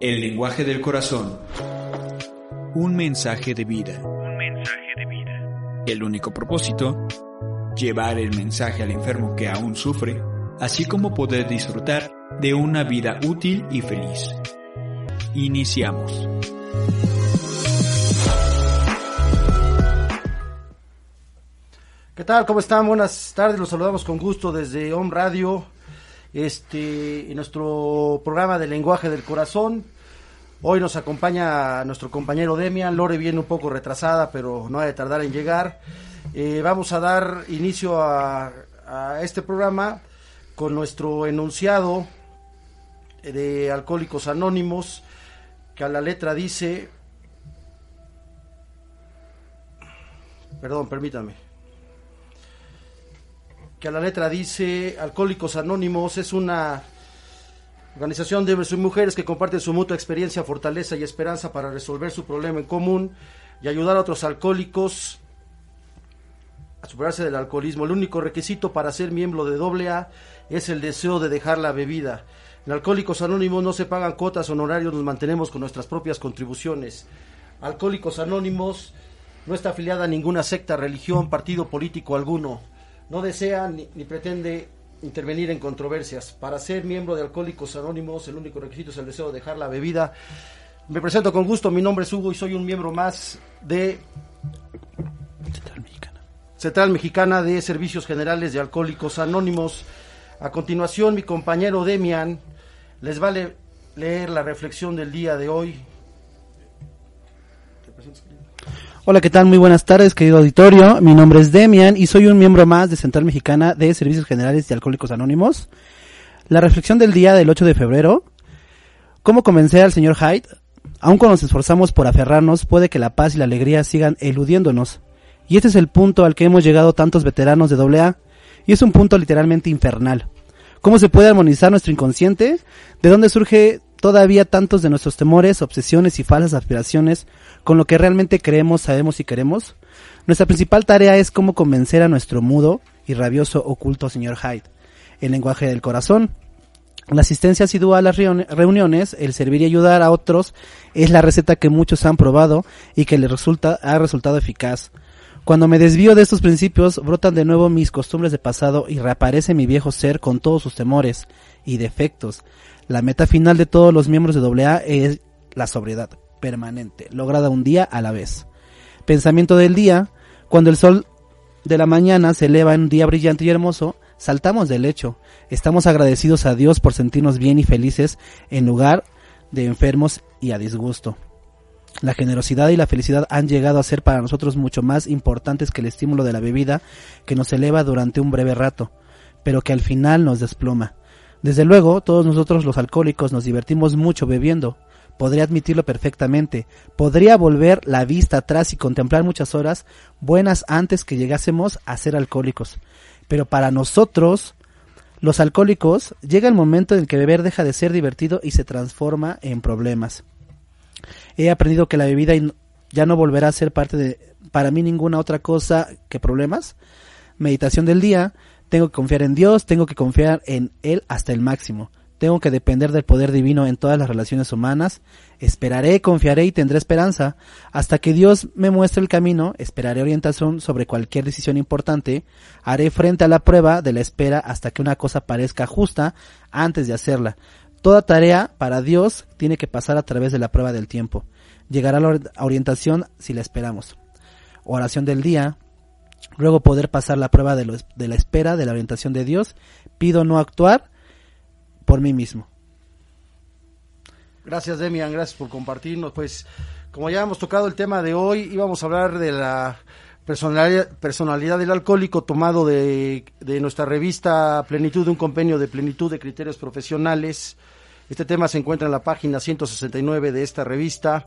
El lenguaje del corazón. Un mensaje de vida. Un mensaje de vida. El único propósito, llevar el mensaje al enfermo que aún sufre, así como poder disfrutar de una vida útil y feliz. Iniciamos. ¿Qué tal? ¿Cómo están? Buenas tardes. Los saludamos con gusto desde Home Radio. Este, en nuestro programa de lenguaje del corazón. Hoy nos acompaña nuestro compañero Demian. Lore viene un poco retrasada, pero no ha de tardar en llegar. Eh, vamos a dar inicio a, a este programa con nuestro enunciado de Alcohólicos Anónimos, que a la letra dice, perdón, permítame, que a la letra dice, Alcohólicos Anónimos es una organización de hombres y mujeres que comparten su mutua experiencia, fortaleza y esperanza para resolver su problema en común y ayudar a otros alcohólicos a superarse del alcoholismo. El único requisito para ser miembro de AA es el deseo de dejar la bebida. En Alcohólicos Anónimos no se pagan cuotas honorarios, nos mantenemos con nuestras propias contribuciones. Alcohólicos Anónimos no está afiliada a ninguna secta, religión, partido político alguno. No desea ni, ni pretende intervenir en controversias. Para ser miembro de Alcohólicos Anónimos, el único requisito es el deseo de dejar la bebida. Me presento con gusto, mi nombre es Hugo y soy un miembro más de Central Mexicana. Central Mexicana de Servicios Generales de Alcohólicos Anónimos. A continuación, mi compañero Demian les va a le- leer la reflexión del día de hoy. Hola, ¿qué tal? Muy buenas tardes, querido auditorio. Mi nombre es Demian y soy un miembro más de Central Mexicana de Servicios Generales de Alcohólicos Anónimos. La reflexión del día del 8 de febrero. ¿Cómo convencer al señor Hyde? Aun cuando nos esforzamos por aferrarnos, puede que la paz y la alegría sigan eludiéndonos. Y este es el punto al que hemos llegado tantos veteranos de AA. Y es un punto literalmente infernal. ¿Cómo se puede armonizar nuestro inconsciente? ¿De dónde surge todavía tantos de nuestros temores, obsesiones y falsas aspiraciones con lo que realmente creemos, sabemos y queremos? Nuestra principal tarea es cómo convencer a nuestro mudo y rabioso oculto señor Hyde. El lenguaje del corazón. La asistencia asidua a las reuni- reuniones, el servir y ayudar a otros es la receta que muchos han probado y que les resulta, ha resultado eficaz. Cuando me desvío de estos principios, brotan de nuevo mis costumbres de pasado y reaparece mi viejo ser con todos sus temores y defectos. La meta final de todos los miembros de AA es la sobriedad permanente, lograda un día a la vez. Pensamiento del día, cuando el sol de la mañana se eleva en un día brillante y hermoso, saltamos del lecho. Estamos agradecidos a Dios por sentirnos bien y felices en lugar de enfermos y a disgusto. La generosidad y la felicidad han llegado a ser para nosotros mucho más importantes que el estímulo de la bebida que nos eleva durante un breve rato, pero que al final nos desploma. Desde luego, todos nosotros los alcohólicos nos divertimos mucho bebiendo. Podría admitirlo perfectamente. Podría volver la vista atrás y contemplar muchas horas buenas antes que llegásemos a ser alcohólicos. Pero para nosotros, los alcohólicos, llega el momento en que beber deja de ser divertido y se transforma en problemas. He aprendido que la bebida ya no volverá a ser parte de, para mí, ninguna otra cosa que problemas. Meditación del día, tengo que confiar en Dios, tengo que confiar en Él hasta el máximo. Tengo que depender del poder divino en todas las relaciones humanas. Esperaré, confiaré y tendré esperanza. Hasta que Dios me muestre el camino, esperaré orientación sobre cualquier decisión importante. Haré frente a la prueba de la espera hasta que una cosa parezca justa antes de hacerla. Toda tarea para Dios tiene que pasar a través de la prueba del tiempo. Llegará la or- orientación si la esperamos. Oración del día. Luego poder pasar la prueba de, de la espera de la orientación de Dios. Pido no actuar por mí mismo. Gracias Demian, gracias por compartirnos. Pues como ya hemos tocado el tema de hoy, íbamos a hablar de la personalidad, personalidad del alcohólico tomado de, de nuestra revista Plenitud, un compendio de plenitud de criterios profesionales. Este tema se encuentra en la página 169 de esta revista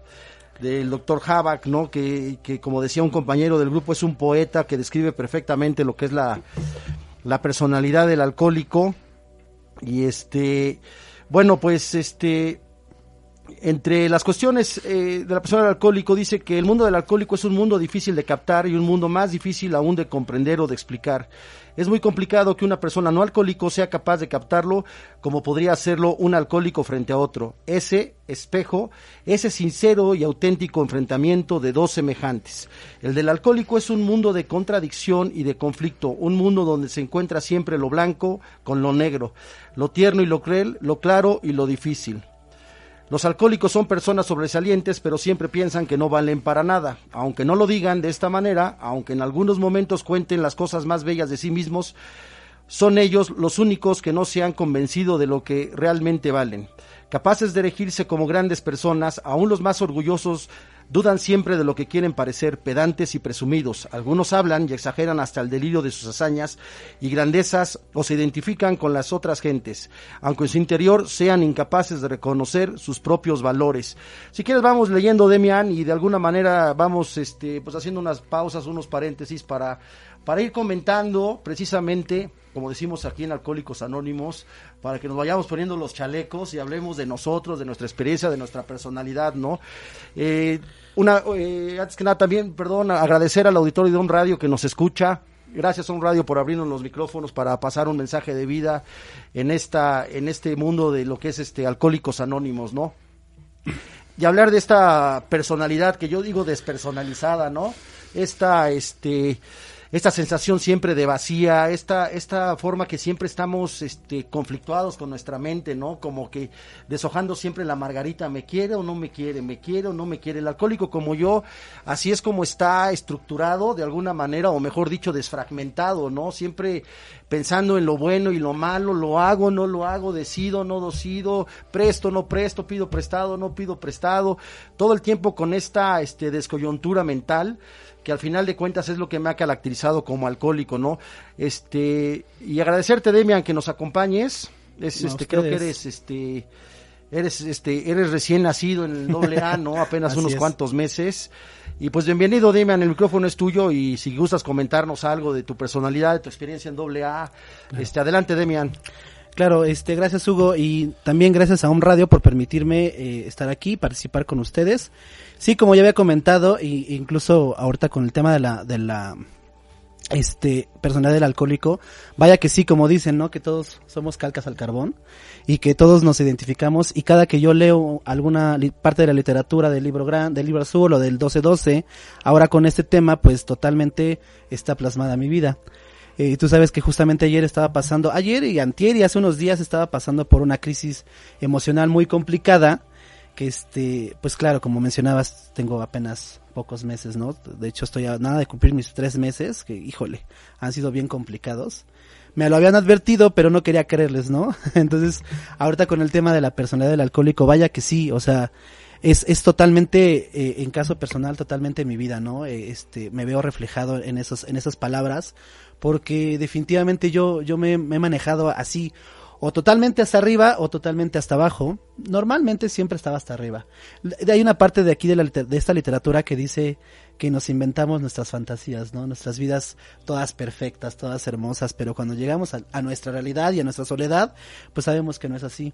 del doctor Habak, ¿no? Que, que, como decía un compañero del grupo, es un poeta que describe perfectamente lo que es la, la personalidad del alcohólico. Y este, bueno, pues este, entre las cuestiones eh, de la persona del alcohólico dice que el mundo del alcohólico es un mundo difícil de captar y un mundo más difícil aún de comprender o de explicar. Es muy complicado que una persona no alcohólico sea capaz de captarlo como podría hacerlo un alcohólico frente a otro. Ese espejo, ese sincero y auténtico enfrentamiento de dos semejantes. El del alcohólico es un mundo de contradicción y de conflicto, un mundo donde se encuentra siempre lo blanco con lo negro, lo tierno y lo cruel, lo claro y lo difícil. Los alcohólicos son personas sobresalientes, pero siempre piensan que no valen para nada. Aunque no lo digan de esta manera, aunque en algunos momentos cuenten las cosas más bellas de sí mismos, son ellos los únicos que no se han convencido de lo que realmente valen. Capaces de erigirse como grandes personas, aún los más orgullosos Dudan siempre de lo que quieren parecer pedantes y presumidos. Algunos hablan y exageran hasta el delirio de sus hazañas y grandezas o se identifican con las otras gentes, aunque en su interior sean incapaces de reconocer sus propios valores. Si quieres vamos leyendo Demian y de alguna manera vamos este pues haciendo unas pausas, unos paréntesis para para ir comentando precisamente, como decimos aquí en Alcohólicos Anónimos, para que nos vayamos poniendo los chalecos y hablemos de nosotros, de nuestra experiencia, de nuestra personalidad, ¿no? Eh, una, eh, antes que nada también, perdón, agradecer al auditorio de Un Radio que nos escucha. Gracias a Un Radio por abrirnos los micrófonos para pasar un mensaje de vida en esta, en este mundo de lo que es este Alcohólicos Anónimos, ¿no? Y hablar de esta personalidad que yo digo despersonalizada, ¿no? Esta, este, esta sensación siempre de vacía, esta, esta forma que siempre estamos este, conflictuados con nuestra mente, ¿no? Como que deshojando siempre la margarita, ¿me quiere o no me quiere? ¿Me quiere o no me quiere? El alcohólico como yo, así es como está estructurado de alguna manera, o mejor dicho, desfragmentado, ¿no? Siempre pensando en lo bueno y lo malo, lo hago, no lo hago, decido, no decido, presto, no presto, pido prestado, no pido prestado, todo el tiempo con esta este, descoyuntura mental que al final de cuentas es lo que me ha caracterizado como alcohólico, ¿no? Este, y agradecerte, Demian, que nos acompañes. Es, este, creo que eres, este, eres, este, eres recién nacido en el doble A, ¿no? Apenas unos cuantos meses. Y pues bienvenido, Demian, el micrófono es tuyo y si gustas comentarnos algo de tu personalidad, de tu experiencia en doble A, este, adelante, Demian. Claro, este, gracias Hugo y también gracias a un radio por permitirme eh, estar aquí, participar con ustedes. Sí, como ya había comentado, y, incluso ahorita con el tema de la, de la, este, personalidad del alcohólico, vaya que sí, como dicen, ¿no? Que todos somos calcas al carbón y que todos nos identificamos y cada que yo leo alguna parte de la literatura del libro gran, del libro azul o del 1212, ahora con este tema, pues totalmente está plasmada mi vida. Eh, y tú sabes que justamente ayer estaba pasando, ayer y antier y hace unos días estaba pasando por una crisis emocional muy complicada, que este, pues claro, como mencionabas, tengo apenas pocos meses, ¿no? De hecho estoy a nada de cumplir mis tres meses, que híjole, han sido bien complicados. Me lo habían advertido, pero no quería creerles, ¿no? Entonces, ahorita con el tema de la personalidad del alcohólico, vaya que sí, o sea, es, es totalmente, eh, en caso personal, totalmente mi vida, ¿no? Eh, este, me veo reflejado en esos, en esas palabras, porque definitivamente yo, yo me, he manejado así, o totalmente hasta arriba o totalmente hasta abajo. Normalmente siempre estaba hasta arriba. Hay una parte de aquí de, la, de esta literatura que dice que nos inventamos nuestras fantasías, ¿no? Nuestras vidas todas perfectas, todas hermosas, pero cuando llegamos a nuestra realidad y a nuestra soledad, pues sabemos que no es así.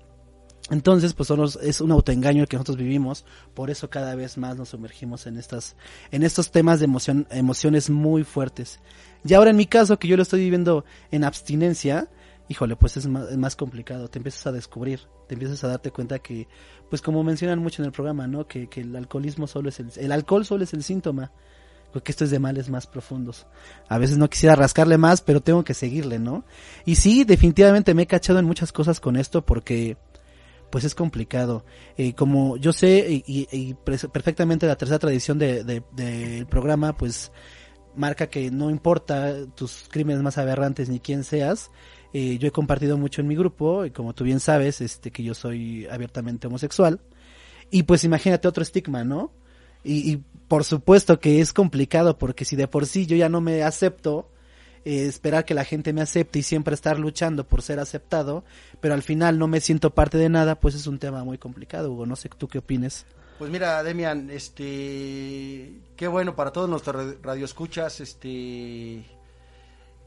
Entonces, pues es un autoengaño el que nosotros vivimos, por eso cada vez más nos sumergimos en estas, en estos temas de emoción, emociones muy fuertes. Y ahora en mi caso, que yo lo estoy viviendo en abstinencia, híjole, pues es más, es más complicado, te empiezas a descubrir, te empiezas a darte cuenta que, pues como mencionan mucho en el programa, ¿no? Que, que el alcoholismo solo es el alcohol solo es el síntoma, porque esto es de males más profundos. A veces no quisiera rascarle más, pero tengo que seguirle, ¿no? Y sí, definitivamente me he cachado en muchas cosas con esto porque pues es complicado. Eh, como yo sé y, perfectamente la tercera tradición del de, de, programa, pues marca que no importa tus crímenes más aberrantes ni quién seas. Eh, yo he compartido mucho en mi grupo, y como tú bien sabes, este, que yo soy abiertamente homosexual. Y pues imagínate otro estigma, ¿no? Y por supuesto que es complicado porque si de por sí yo ya no me acepto, eh, esperar que la gente me acepte y siempre estar luchando por ser aceptado, pero al final no me siento parte de nada, pues es un tema muy complicado, Hugo. No sé tú qué opines. Pues mira, Demian, este, qué bueno para todos nuestros radioescuchas, este,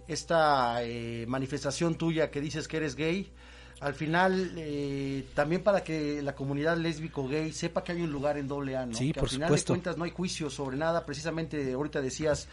esta eh, manifestación tuya que dices que eres gay, al final eh, también para que la comunidad lésbico gay sepa que hay un lugar en doble A, ¿no? Sí, que por al final supuesto. de cuentas no hay juicio sobre nada, precisamente ahorita decías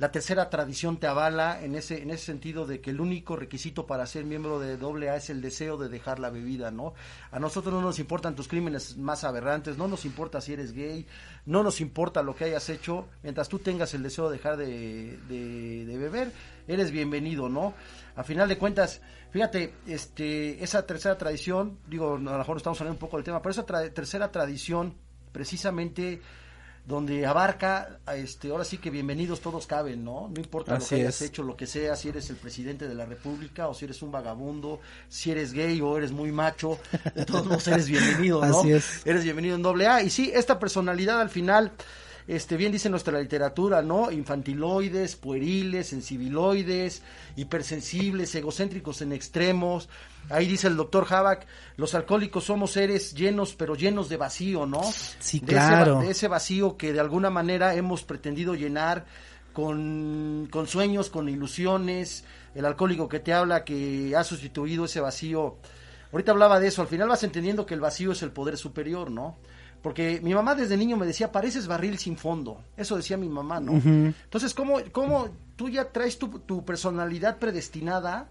la tercera tradición te avala en ese en ese sentido de que el único requisito para ser miembro de doble A es el deseo de dejar la bebida, ¿no? A nosotros no nos importan tus crímenes más aberrantes, no nos importa si eres gay, no nos importa lo que hayas hecho, mientras tú tengas el deseo de dejar de, de- de beber, eres bienvenido, ¿no? A final de cuentas, fíjate, este, esa tercera tradición, digo, a lo mejor estamos hablando un poco del tema, pero esa tra- tercera tradición, precisamente donde abarca, este, ahora sí que bienvenidos todos caben, ¿no? No importa lo que hayas es. hecho, lo que sea, si eres el presidente de la república o si eres un vagabundo, si eres gay o eres muy macho, de todos modos eres bienvenido, ¿no? Así es. Eres bienvenido en doble A. Y sí, esta personalidad al final, este, bien dice nuestra literatura, ¿no? Infantiloides, pueriles, sensibiloides, hipersensibles, egocéntricos en extremos. Ahí dice el doctor Havak, los alcohólicos somos seres llenos, pero llenos de vacío, ¿no? Sí, De ese claro. de ese vacío que de alguna manera hemos pretendido llenar con, con sueños, con ilusiones, el alcohólico que te habla que ha sustituido ese vacío. Ahorita hablaba de eso, al final vas entendiendo que el vacío es el poder superior, ¿no? Porque mi mamá desde niño me decía, pareces barril sin fondo. Eso decía mi mamá, ¿no? Entonces, ¿cómo, ¿cómo tú ya traes tu, tu personalidad predestinada?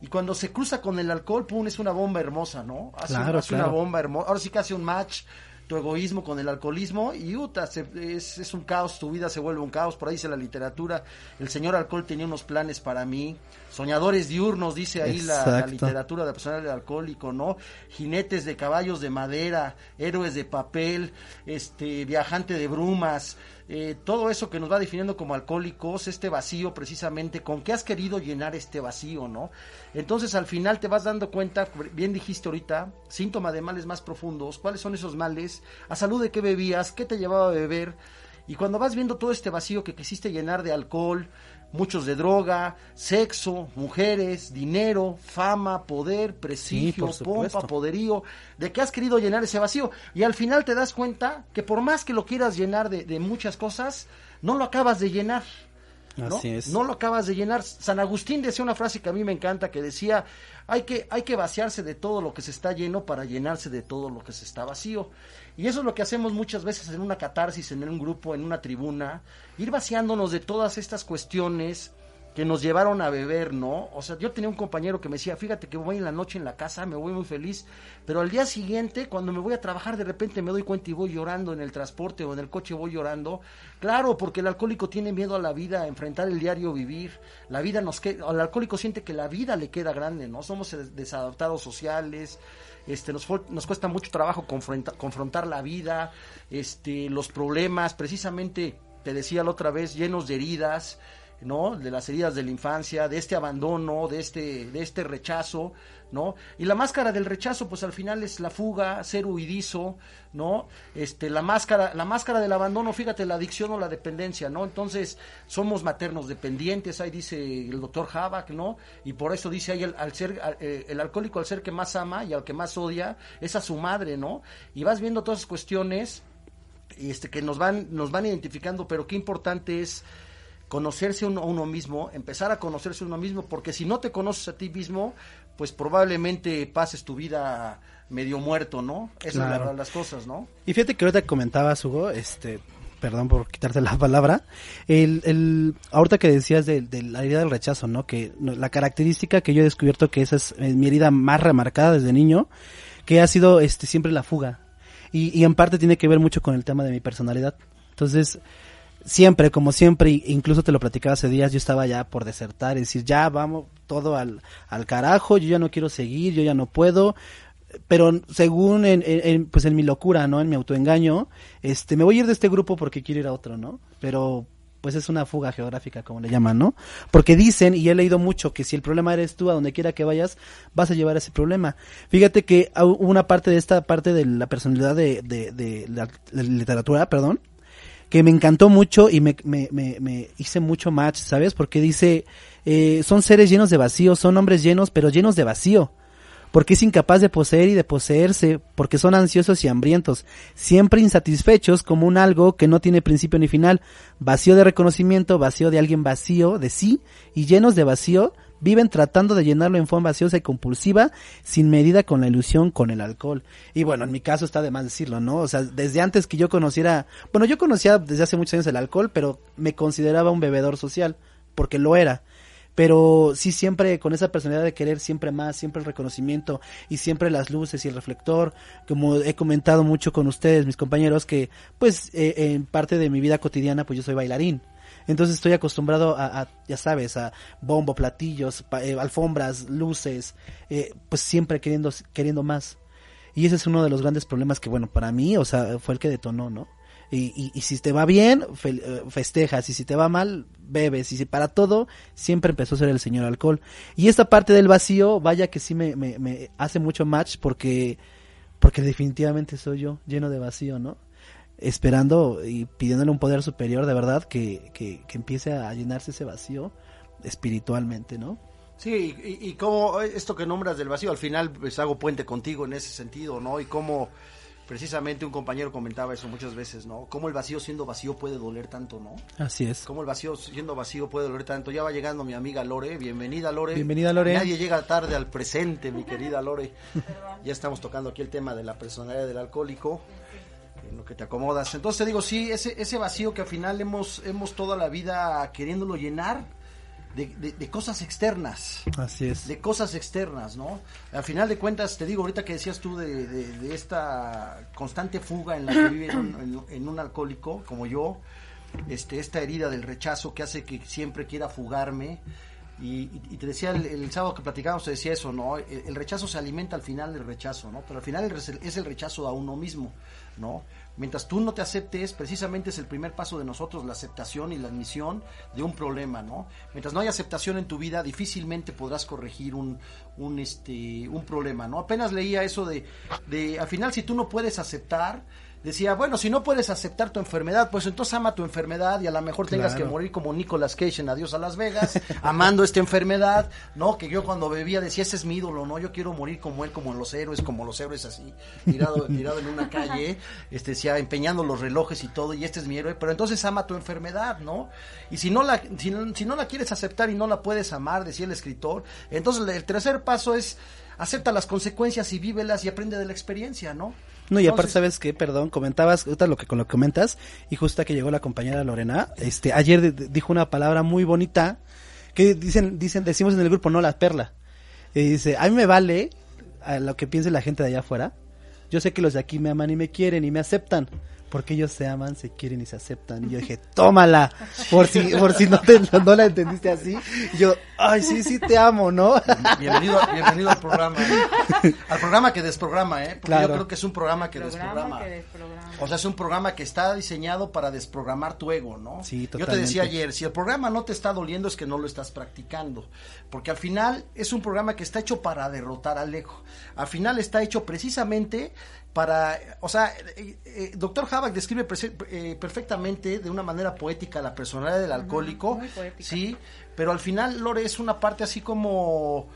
Y cuando se cruza con el alcohol, pum, es una bomba hermosa, ¿no? Hace, Claro, hace claro. una bomba hermosa. Ahora sí que hace un match tu egoísmo con el alcoholismo y uta, se- es, es un caos, tu vida se vuelve un caos, por ahí dice la literatura, el señor alcohol tenía unos planes para mí, soñadores diurnos, dice ahí la, literatura de personal alcohólico, ¿no? Jinetes de caballos de madera, héroes de papel, este, viajante de brumas, eh, todo eso que nos va definiendo como alcohólicos, este vacío precisamente, con qué has querido llenar este vacío, ¿no? Entonces al final te vas dando cuenta, bien dijiste ahorita, síntoma de males más profundos, cuáles son esos males, a salud de qué bebías, qué te llevaba a beber, y cuando vas viendo todo este vacío que quisiste llenar de alcohol, muchos de droga, sexo, mujeres, dinero, fama, poder, prestigio, pompa, poderío, de que has querido llenar ese vacío. Y al final te das cuenta que por más que lo quieras llenar de, de muchas cosas, no lo acabas de llenar. ¿no? Así es. No lo acabas de llenar. San Agustín decía una frase que a mí me encanta, que decía, hay que, hay que vaciarse de todo lo que se está lleno para llenarse de todo lo que se está vacío. Y eso es lo que hacemos muchas veces en una catarsis, en un grupo, en una tribuna, ir vaciándonos de todas estas cuestiones que nos llevaron a beber, ¿no? O sea, yo tenía un compañero que me decía, fíjate que voy en la noche en la casa, me voy muy feliz, pero al día siguiente, cuando me voy a trabajar, de repente me doy cuenta y voy llorando en el transporte o en el coche voy llorando. Claro, porque el alcohólico tiene miedo a la vida, a enfrentar el diario vivir. La vida nos queda, el alcohólico siente que la vida le queda grande, ¿no? Somos des- desadaptados sociales, este nos, nos cuesta mucho trabajo confronta- confrontar la vida, este los problemas, precisamente te decía la otra vez, llenos de heridas, ¿no? De las heridas de la infancia, de este abandono, de este, de este rechazo, ¿no? Y la máscara del rechazo, pues al final es la fuga, ser huidizo, ¿no? Este, la máscara, la máscara del abandono, fíjate, la adicción o la dependencia, ¿no? Entonces, somos maternos dependientes, ahí dice el doctor Havak, ¿no? Y por eso dice ahí el, al ser, al- eh, el alcohólico al ser que más ama y al que más odia, es a su madre, ¿no? Y vas viendo todas esas cuestiones, este que nos van nos van identificando pero qué importante es conocerse uno, a uno mismo empezar a conocerse uno mismo porque si no te conoces a ti mismo pues probablemente pases tu vida medio muerto no esa es la verdad las cosas no Y fíjate que ahorita comentabas, Hugo, este, perdón por quitarte la palabra, el, el, ahorita que decías de, de la herida del rechazo, ¿no? Que la característica que yo he descubierto que esa es mi herida más remarcada desde niño, que ha sido este siempre la fuga. Y, y en parte tiene que ver mucho con el tema de mi personalidad. Entonces, siempre, como siempre, incluso te lo platicaba hace días, yo estaba ya por desertar, es decir, ya vamos todo al, al carajo, yo ya no quiero seguir, yo ya no puedo, pero según en, pues en mi locura, ¿no? En mi autoengaño, este, me voy a ir de este grupo porque quiero ir a otro, ¿no? Pero pues es una fuga geográfica, como le llaman, ¿no? Porque dicen, y he leído mucho, que si el problema eres tú, a donde quiera que vayas, vas a llevar ese problema. Fíjate que hubo una parte de esta parte de la personalidad de, de, de la literatura, perdón, que me encantó mucho y me, me, me, hice mucho match, ¿sabes? Porque dice, eh, son seres llenos de vacío, son hombres llenos, pero llenos de vacío. Porque es incapaz de poseer y de poseerse, porque son ansiosos y hambrientos, siempre insatisfechos como un algo que no tiene principio ni final, vacío de reconocimiento, vacío de alguien vacío de sí, y llenos de vacío, viven tratando de llenarlo en forma vaciosa y compulsiva, sin medida con la ilusión, con el alcohol. Y bueno, en mi caso está de más decirlo, ¿no? O sea, desde antes que yo conociera, bueno, yo conocía desde hace muchos años el alcohol, pero me consideraba un bebedor social, porque lo era. Pero sí siempre con esa personalidad de querer siempre más, siempre el reconocimiento y siempre las luces y el reflector, como he comentado mucho con ustedes, mis compañeros, que pues eh, en parte de mi vida cotidiana pues yo soy bailarín. Entonces estoy acostumbrado a, ya sabes, a bombo, platillos, pa- eh, alfombras, luces, eh, pues siempre queriendo, queriendo más. Y ese es uno de los grandes problemas que, bueno, para mí, o sea, fue el que detonó, ¿no? Y, y, y si te va bien, fe- eh, festejas, y si te va mal, bebes, y si para todo, siempre empezó a ser el señor alcohol. Y esta parte del vacío, vaya que sí me, me, me hace mucho match porque, porque definitivamente soy yo, lleno de vacío, ¿no? Esperando y pidiéndole un poder superior de verdad que, que, que empiece a llenarse ese vacío espiritualmente, ¿no? Sí, y, y como esto que nombras del vacío, al final pues hago puente contigo en ese sentido, ¿no? Y como precisamente un compañero comentaba eso muchas veces, ¿no? Cómo el vacío siendo vacío puede doler tanto, ¿no? Así es. Cómo el vacío siendo vacío puede doler tanto. Ya va llegando mi amiga Lore, bienvenida Lore. Bienvenida, Lore. Nadie llega tarde al presente, mi querida Lore. ya estamos tocando aquí el tema de la personalidad del alcohólico en lo que te acomodas. Entonces te digo, sí, ese, ese vacío que al final hemos, hemos toda la vida queriéndolo llenar de, de- de cosas externas, Así es. de cosas externas, ¿no? Al final de cuentas, te digo, ahorita que decías tú de, de- esta constante fuga en la que vive un, en, en un alcohólico como yo, este, esta herida del rechazo que hace que siempre quiera fugarme. Y, y- te decía el, el sábado que platicábamos, te decía eso, ¿no? El, el rechazo se alimenta al final del rechazo, ¿no? Pero al final el es el rechazo a uno mismo, ¿no? Mientras tú no te aceptes, precisamente es el primer paso de nosotros, la aceptación y la admisión de un problema, ¿no? Mientras no hay aceptación en tu vida, difícilmente podrás corregir un, un, este, un problema, ¿no? Apenas leía eso de, de, al final, si tú no puedes aceptar, decía, bueno, si no puedes aceptar tu enfermedad, pues entonces ama tu enfermedad y a lo mejor tengas que morir como Nicolas Cage en Adiós a Las Vegas, amando esta enfermedad, ¿no? Que yo cuando bebía decía, ese es mi ídolo, ¿no? Yo quiero morir como él, como los héroes, como los héroes así, tirado, tirado en una calle, este, decía, empeñando los relojes y todo, y este es mi héroe, pero entonces ama tu enfermedad, ¿no? Y si no la, si, no- si no la quieres aceptar y no la puedes amar, decía el escritor, entonces el tercer paso es acepta las consecuencias y vívelas y aprende de la experiencia, ¿no? No, y aparte, ¿sabes qué? Perdón, comentabas, ahorita lo que, con lo que comentas, y justo que llegó la compañera Lorena, este, ayer de- de- dijo una palabra muy bonita, que dicen, dicen, decimos en el grupo, no la perla. Y dice, a mí me vale a lo que piense la gente de allá afuera. Yo sé que los de aquí me aman y me quieren y me aceptan. Porque ellos se aman, se quieren y se aceptan. Y yo dije, tómala. Por si, por si no, te, no la entendiste así. Y yo, ay, sí, sí te amo, ¿no? Bienvenido, bienvenido al programa. ¿eh? Al programa que desprograma, ¿eh? Porque Claro. yo creo que es un programa que Programa desprograma. que desprograma. O sea, es un programa que está diseñado para desprogramar tu ego, ¿no? Sí, Yo te decía totalmente. ayer, si el programa no te está doliendo es que no lo estás practicando. Porque al final es un programa que está hecho para derrotar al ego. Al final está hecho precisamente para, o sea, eh, eh, doctor Havak describe eh, perfectamente de una manera poética la personalidad del alcohólico, muy poética. sí, pero al final Lore es una parte así como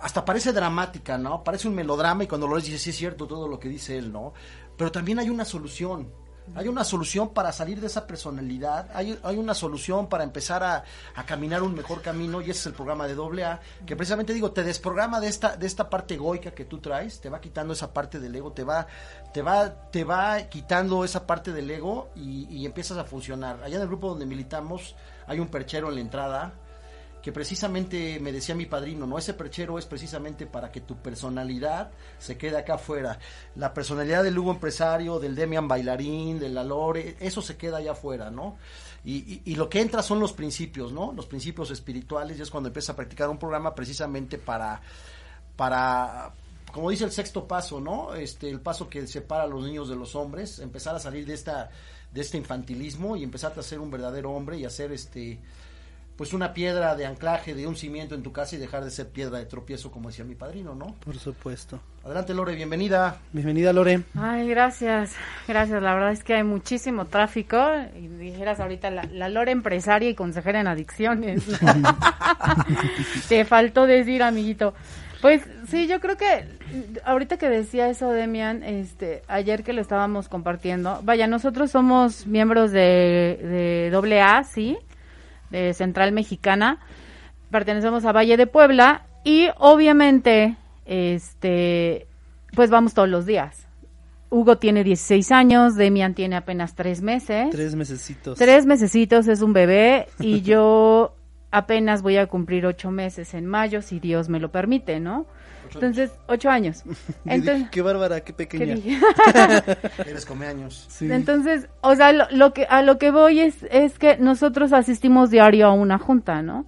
hasta parece dramática, ¿no? Parece un melodrama y cuando lo lees dices, sí es cierto todo lo que dice él, ¿no? Pero también hay una solución. Hay una solución para salir de esa personalidad, hay, hay una solución para empezar a, a caminar un mejor camino y ese es el programa de doble A, que precisamente digo, te desprograma de esta, de esta parte egoica que tú traes, te va quitando esa parte del ego, te va, te va, te va quitando esa parte del ego y, y empiezas a funcionar. Allá en el grupo donde militamos hay un perchero en la entrada, que precisamente me decía mi padrino, ¿no? Ese perchero es precisamente para que tu personalidad se quede acá afuera. La personalidad del Hugo empresario, del Demian bailarín, del Alore, eso se queda allá afuera, ¿no? Y, lo que entra son los principios, ¿no? Los principios espirituales, y es cuando empieza a practicar un programa precisamente para, para, como dice el sexto paso, ¿no? Este, el paso que separa a los niños de los hombres, empezar a salir de esta, de este infantilismo y empezar a ser un verdadero hombre y hacer este, pues una piedra de anclaje de un cimiento en tu casa y dejar de ser piedra de tropiezo, como decía mi padrino, ¿no? Por supuesto. Adelante, Lore, bienvenida. Bienvenida, Lore. Ay, gracias, gracias. La verdad es que hay muchísimo tráfico. Y dijeras ahorita la, la Lore empresaria y consejera en adicciones. Te faltó decir, amiguito. Pues sí, yo creo que ahorita que decía eso, Demian, este, ayer que lo estábamos compartiendo, vaya, nosotros somos miembros de, de AA, sí, de Central Mexicana. Pertenecemos a Valle de Puebla y obviamente, este, pues vamos todos los días. Hugo tiene 16 años, Demian tiene apenas tres meses. Tres mesecitos. Tres mesecitos, es un bebé y yo apenas voy a cumplir ocho meses en mayo, si Dios me lo permite, ¿no? Entonces, ocho años. Entonces, qué bárbara, qué pequeña. Eres come años. Sí. Entonces, o sea, lo, lo, que a lo que voy es es que nosotros asistimos diario a una junta, ¿no?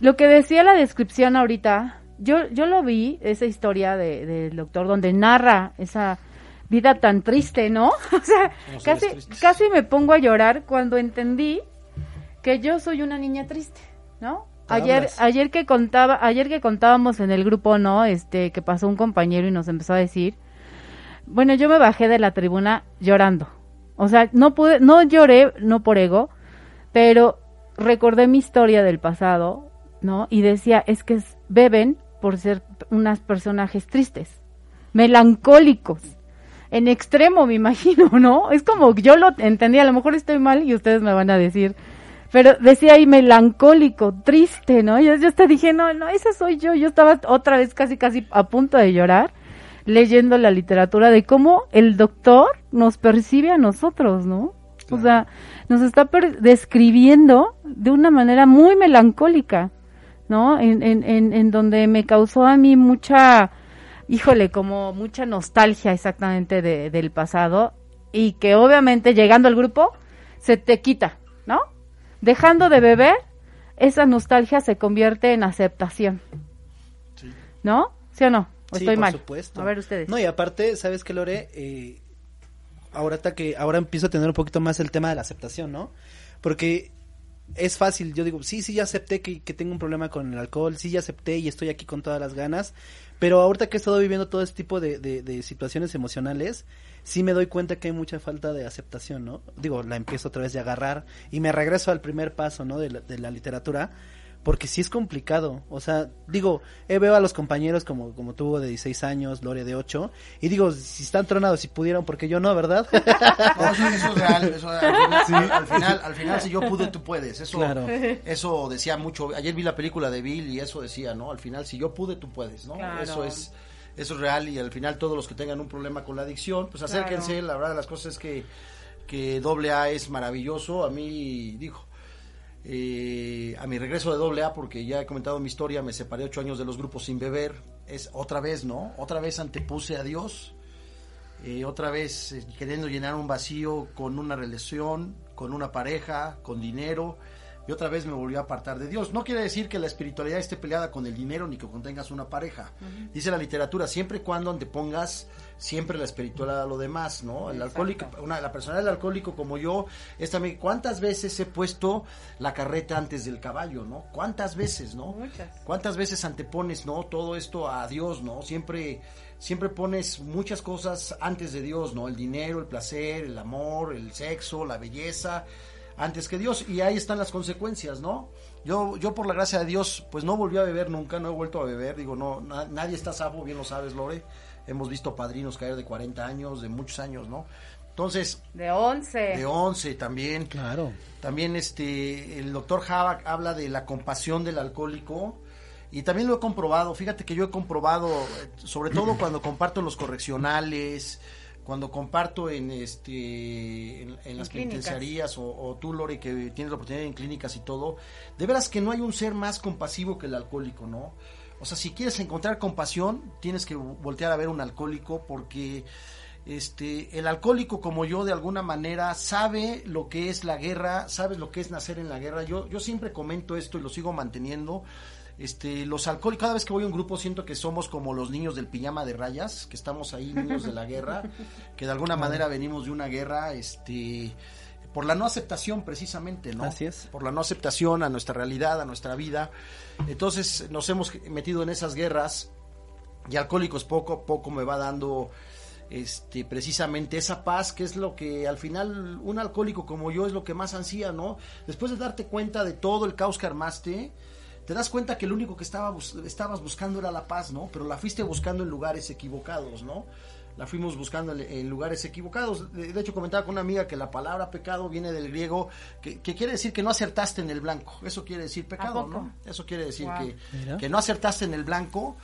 Lo que decía la descripción ahorita, yo yo lo vi esa historia de del doctor donde narra esa vida tan triste, ¿no? O sea, casi casi me pongo a llorar cuando entendí que yo soy una niña triste, ¿no? Ayer, ayer que contaba, ayer que contábamos en el grupo, ¿no? Este, que pasó un compañero y nos empezó a decir, bueno, yo me bajé de la tribuna llorando. O sea, no pude, no lloré, no por ego, pero recordé mi historia del pasado, ¿no? Y decía, es que beben por ser unas personajes tristes, melancólicos, en extremo, me imagino, ¿no? Es como yo lo entendí, a lo mejor estoy mal y ustedes me van a decir, pero decía ahí melancólico, triste, ¿no? Yo, yo hasta dije, no, no, esa soy yo. Yo estaba otra vez casi, casi a punto de llorar leyendo la literatura de cómo el doctor nos percibe a nosotros, ¿no? Claro. O sea, nos está describiendo de una manera muy melancólica, ¿no? En, en, en, en donde me causó a mí mucha, híjole, como mucha nostalgia exactamente de, del pasado y que obviamente llegando al grupo se te quita, ¿no? Dejando de beber, esa nostalgia se convierte en aceptación. Sí. ¿No? ¿Sí o no? ¿O sí, estoy por mal? supuesto. A ver ustedes. No, y aparte, ¿sabes qué, Lore? Eh, ahorita que ahora empiezo a tener un poquito más el tema de la aceptación, ¿no? Porque es fácil, yo digo, sí, sí, ya acepté que, que, tengo un problema con el alcohol, sí, ya acepté y estoy aquí con todas las ganas, pero ahorita que he estado viviendo todo este tipo de, de, de situaciones emocionales, sí me doy cuenta que hay mucha falta de aceptación, ¿no? Digo, la empiezo otra vez de agarrar y me regreso al primer paso, ¿no? De la, de la literatura, porque sí es complicado, o sea, digo, eh, veo a los compañeros como, como tú de 16 años, Lore de 8, y digo, si están tronados, si pudieron, porque yo no, ¿verdad? No, eso, eso es real, eso, al, final, sí. al, final, al final, si yo pude, tú puedes, eso, Claro. eso decía mucho, ayer vi la película de Bill y eso decía, ¿no? Al final, si yo pude, tú puedes, ¿no? Claro. Eso es eso es real y al final todos los que tengan un problema con la adicción, pues acérquense, Claro. la verdad de las cosas es que que doble A es maravilloso, a mí dijo eh, a mi regreso de doble A, porque ya he comentado mi historia, me separé ocho años de los grupos sin beber, es otra vez, ¿no? Otra vez antepuse a Dios, eh, otra vez eh, queriendo llenar un vacío con una relación, con una pareja, con dinero, y otra vez me volvió a apartar de Dios. No quiere decir que la espiritualidad esté peleada con el dinero ni que contengas una pareja. Uh -huh. Dice la literatura, siempre y cuando antepongas siempre la espiritualidad a lo demás, ¿no? El Exacto. alcohólico, una, la persona del alcohólico como yo, es también, ¿cuántas veces he puesto la carreta antes del caballo, ¿no? ¿Cuántas veces, ¿no? Muchas. ¿Cuántas veces antepones, ¿no? Todo esto a Dios, ¿no? Siempre, siempre pones muchas cosas antes de Dios, ¿no? El dinero, el placer, el amor, el sexo, la belleza, antes que Dios. Y ahí están las consecuencias, ¿no? Yo, yo por la gracia de Dios, pues no volví a beber nunca, no he vuelto a beber, digo, no, na, nadie está salvo, bien lo sabes, Lore. Hemos visto padrinos caer de 40 años, de muchos años, ¿no? Entonces... De 11. De 11 también. Claro. También este, el doctor Havak habla de la compasión del alcohólico. Y también lo he comprobado, fíjate que yo he comprobado, sobre todo cuando comparto los correccionales, cuando comparto en este en, en las En penitenciarías o, o, tú Lore que tienes la oportunidad en clínicas y todo, de veras que no hay un ser más compasivo que el alcohólico, ¿no? O sea, si quieres encontrar compasión, tienes que voltear a ver un alcohólico porque este el alcohólico como yo de alguna manera sabe lo que es la guerra, sabes lo que es nacer en la guerra. Yo yo siempre comento esto y lo sigo manteniendo. Este, los alcohólicos, cada vez que voy a un grupo siento que somos como los niños del pijama de rayas, que estamos ahí niños de la guerra, que de alguna manera venimos de una guerra, este, por la no aceptación precisamente, ¿no? Así es. Por la no aceptación a nuestra realidad, a nuestra vida. Entonces nos hemos metido en esas guerras y Alcohólicos poco a poco me va dando este precisamente esa paz que es lo que al final un alcohólico como yo es lo que más ansía, ¿no? Después de darte cuenta de todo el caos que armaste, te das cuenta que lo único que estaba bus- estabas buscando era la paz, ¿no? Pero la fuiste buscando en lugares equivocados, ¿no? La fuimos buscando en, lugares equivocados. De, de hecho, comentaba con una amiga que la palabra pecado viene del griego, que, que quiere decir que no acertaste en el blanco. Eso quiere decir pecado? ¿no? Eso quiere decir Wow. que, que no acertaste en el blanco.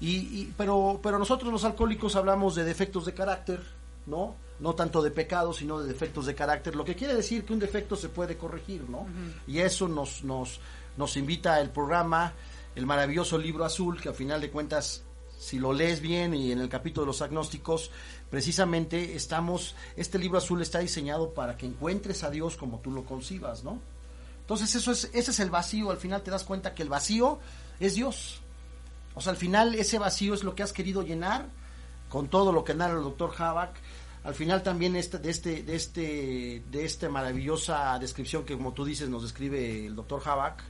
Y, y- pero, pero nosotros los alcohólicos hablamos de defectos de carácter, ¿no? No tanto de pecado, sino de defectos de carácter, lo que quiere decir que un defecto se puede corregir, ¿no? Y eso nos, nos, nos invita el programa, el maravilloso libro azul, que a final de cuentas, si lo lees bien y en el capítulo de los agnósticos, precisamente estamos, este libro azul está diseñado para que encuentres a Dios como tú lo concibas, ¿no? Entonces eso es, ese es el vacío, al final te das cuenta que el vacío es Dios. O sea, al final ese vacío es lo que has querido llenar con todo lo que narra el doctor Havak. Al final también este, de este, de este, de esta maravillosa descripción que como tú dices nos describe el doctor Havak,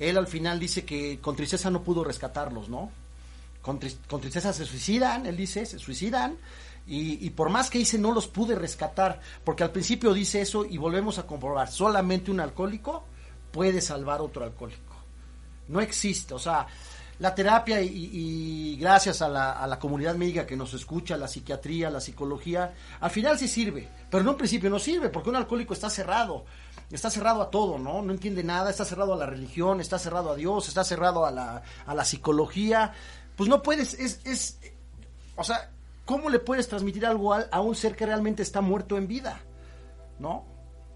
él al final dice que con tristeza no pudo rescatarlos, ¿no? Con, con tristeza se suicidan, él dice, se suicidan, y, por más que dice no los pude rescatar, porque al principio dice eso y volvemos a comprobar, solamente un alcohólico puede salvar otro alcohólico. No existe, o sea, la terapia y, gracias a la, a la comunidad médica que nos escucha, la psiquiatría, la psicología, al final sí sirve, pero en un principio no sirve, porque un alcohólico está cerrado, está cerrado a todo, ¿no? No entiende nada, está cerrado a la religión, está cerrado a Dios, está cerrado a la, a la psicología, pues no puedes, es, es, o sea, ¿cómo le puedes transmitir algo a, a un ser que realmente está muerto en vida? ¿No?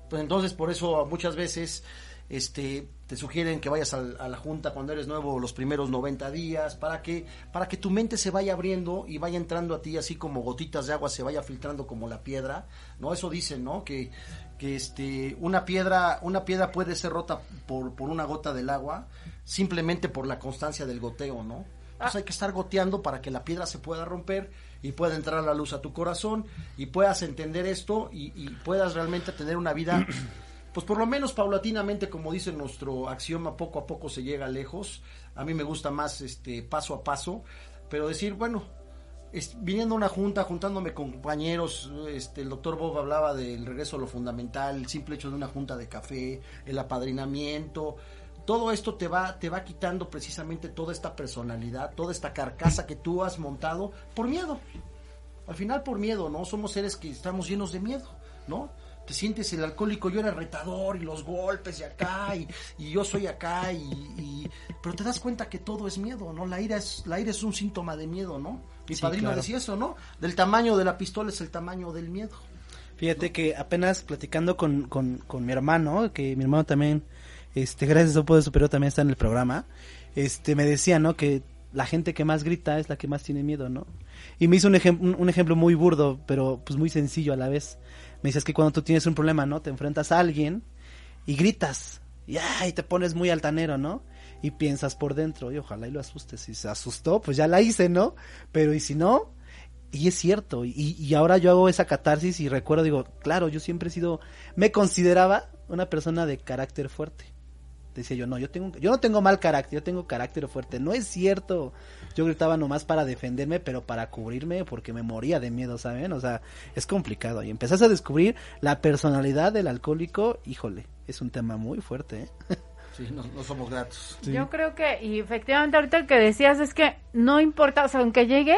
Pues entonces por eso muchas veces este te sugieren que vayas al- a, la junta cuando eres nuevo los primeros 90 días para que para que tu mente se vaya abriendo y vaya entrando a ti así como gotitas de agua se vaya filtrando como la piedra, ¿no? Eso dicen, ¿no? Que que este una piedra una piedra puede ser rota por por una gota del agua simplemente por la constancia del goteo, ¿no? Entonces hay que estar goteando para que la piedra se pueda romper y pueda entrar la luz a tu corazón y puedas entender esto y, y puedas realmente tener una vida, pues por lo menos paulatinamente, como dice nuestro axioma, poco a poco se llega lejos. A mí me gusta más este paso a paso, pero decir, bueno, es- viniendo a una junta, juntándome con compañeros, este, el doctor Bob hablaba del regreso a lo fundamental, el simple hecho de una junta de café, el apadrinamiento, todo esto te va, te va quitando precisamente toda esta personalidad, toda esta carcasa que tú has montado por miedo. Al final por miedo, ¿no? Somos seres que estamos llenos de miedo, ¿no? Te sientes el alcohólico, yo era retador y los golpes y acá y, y yo soy acá y, y- pero te das cuenta que todo es miedo, ¿no? La ira es la ira es un síntoma de miedo, ¿no? Mi Sí, padrino claro. decía eso, ¿no? Del tamaño de la pistola es el tamaño del miedo. Fíjate que apenas platicando con, con, con mi hermano, que mi hermano también, este, gracias a poder superior también está en el programa, este, me decía, ¿no? Que la gente que más grita es la que más tiene miedo, ¿no? Y me hizo un, ejem- un, un ejemplo muy burdo, pero pues muy sencillo a la vez. Me dices que cuando tú tienes un problema, ¿no? Te enfrentas a alguien y gritas, y ay, te pones muy altanero, ¿no? Y piensas por dentro, y ojalá y lo asustes. Si se asustó, pues ya la hice, ¿no? Pero y si no, y es cierto, y, y ahora yo hago esa catarsis y recuerdo, digo, claro, yo siempre he sido, me consideraba una persona de carácter fuerte. Decía yo, no, yo tengo, yo no tengo mal carácter, yo tengo carácter fuerte. No es cierto. Yo gritaba nomás para defenderme, pero para cubrirme porque me moría de miedo, ¿saben? O sea, es complicado. Y empezás a descubrir la personalidad del alcohólico, híjole, es un tema muy fuerte, ¿eh? Sí, no, no somos gratos. Yo creo que, y efectivamente ahorita lo que decías es que no importa, o sea, aunque llegues,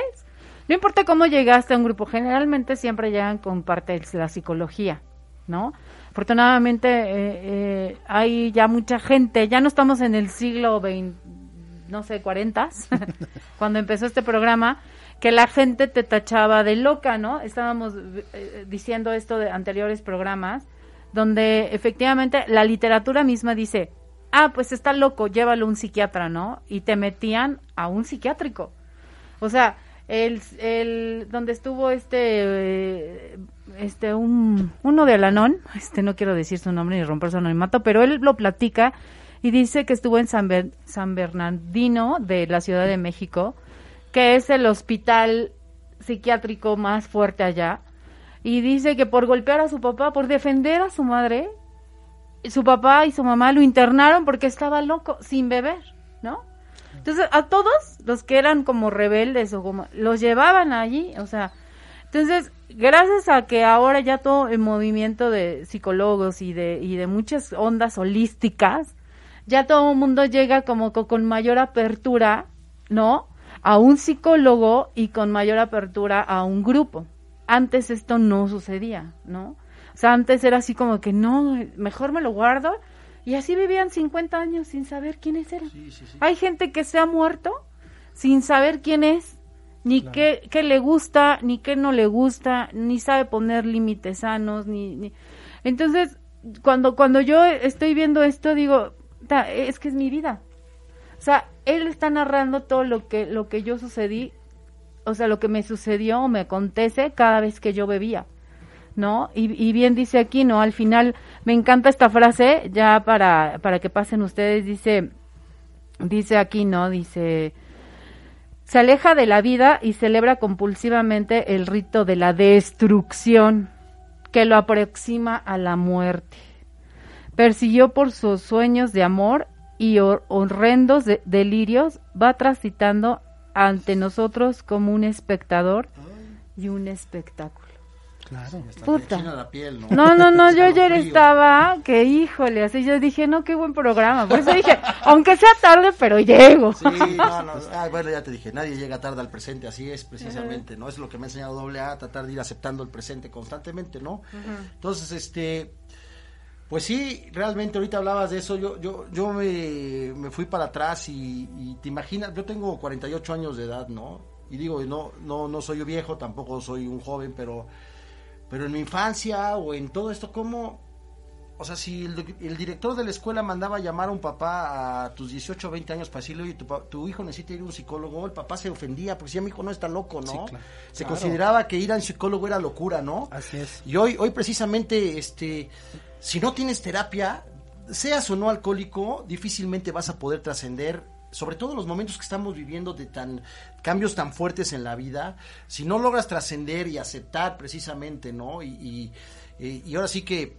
no importa cómo llegaste a un grupo, generalmente siempre llegan con parte de la psicología, ¿no? Afortunadamente eh, eh, hay ya mucha gente, ya no estamos en el siglo XX, no sé, 40, cuando empezó este programa, que la gente te tachaba de loca, ¿no? Estábamos eh, diciendo esto de anteriores programas, donde efectivamente la literatura misma dice, ah, pues está loco, llévalo a un psiquiatra, ¿no? Y te metían a un psiquiátrico. O sea, el, el donde estuvo este este un uno de Alanón, este no quiero decir su nombre ni romper su anonimato, pero él lo platica y dice que estuvo en San, San Bernardino de la Ciudad de México, que es el hospital psiquiátrico más fuerte allá. y dice que por golpear a su papá, por defender a su madre, su papá y su mamá lo internaron porque estaba loco, sin beber, ¿no? Entonces, a todos los que eran como rebeldes o como, los llevaban allí, o sea, entonces, gracias a que ahora ya todo el movimiento de psicólogos y de, y de muchas ondas holísticas, ya todo el mundo llega como co- con mayor apertura, ¿no? A un psicólogo y con mayor apertura a un grupo. Antes esto no sucedía, ¿no? O sea, antes era así como que no, mejor me lo guardo. Y así vivían 50 años sin saber quiénes eran. Hay gente que se ha muerto sin saber quién es, ni qué, qué le gusta, ni qué no le gusta, ni sabe poner límites sanos, ni, ni- Entonces, cuando, cuando yo estoy viendo esto, digo, "Ta, es que es mi vida. O sea, él está narrando todo lo que, lo que yo sucedí, o sea, lo que me sucedió o me acontece cada vez que yo bebía. ¿no? Y, y bien dice aquí, ¿no? Al final me encanta esta frase, ya para, para que pasen ustedes, dice, dice aquí, ¿no? Dice, se aleja de la vida y celebra compulsivamente el rito de la destrucción que lo aproxima a la muerte. Persiguió por sus sueños de amor y hor- horrendos de- delirios, va transitando ante nosotros como un espectador y un espectáculo. Claro. Puta. la piel, ¿no? No, no, no, yo ayer estaba, que híjole, así yo dije, no, qué buen programa. Por eso dije, aunque sea tarde, pero llego. Sí, no, no. Ah, bueno, ya te dije, nadie llega tarde al presente, así es precisamente, ¿no? Es lo que me ha enseñado doble A, tratar de ir aceptando el presente constantemente, ¿no? Entonces, este, pues sí, realmente ahorita hablabas de eso, yo, yo, yo me, me fui para atrás y, y te imaginas, yo tengo 48 años de edad, ¿no? Y digo, no, no, no soy viejo, tampoco soy un joven, pero, pero en mi infancia o en todo esto, ¿cómo, o sea, si el, el director de la escuela mandaba llamar a un papá a tus 18 o 20 años para decirle, oye, tu, tu hijo necesita ir a un psicólogo, el papá se ofendía porque decía, mi hijo no está loco, ¿no? Sí, claro. Se Claro. consideraba que ir a un psicólogo era locura, ¿no? Así es. Y hoy, hoy precisamente, este, si no tienes terapia, seas o no alcohólico, difícilmente vas a poder trascender, sobre todo en los momentos que estamos viviendo de tan cambios tan fuertes en la vida, si no logras trascender y aceptar precisamente, ¿no? Y, y, y ahora sí que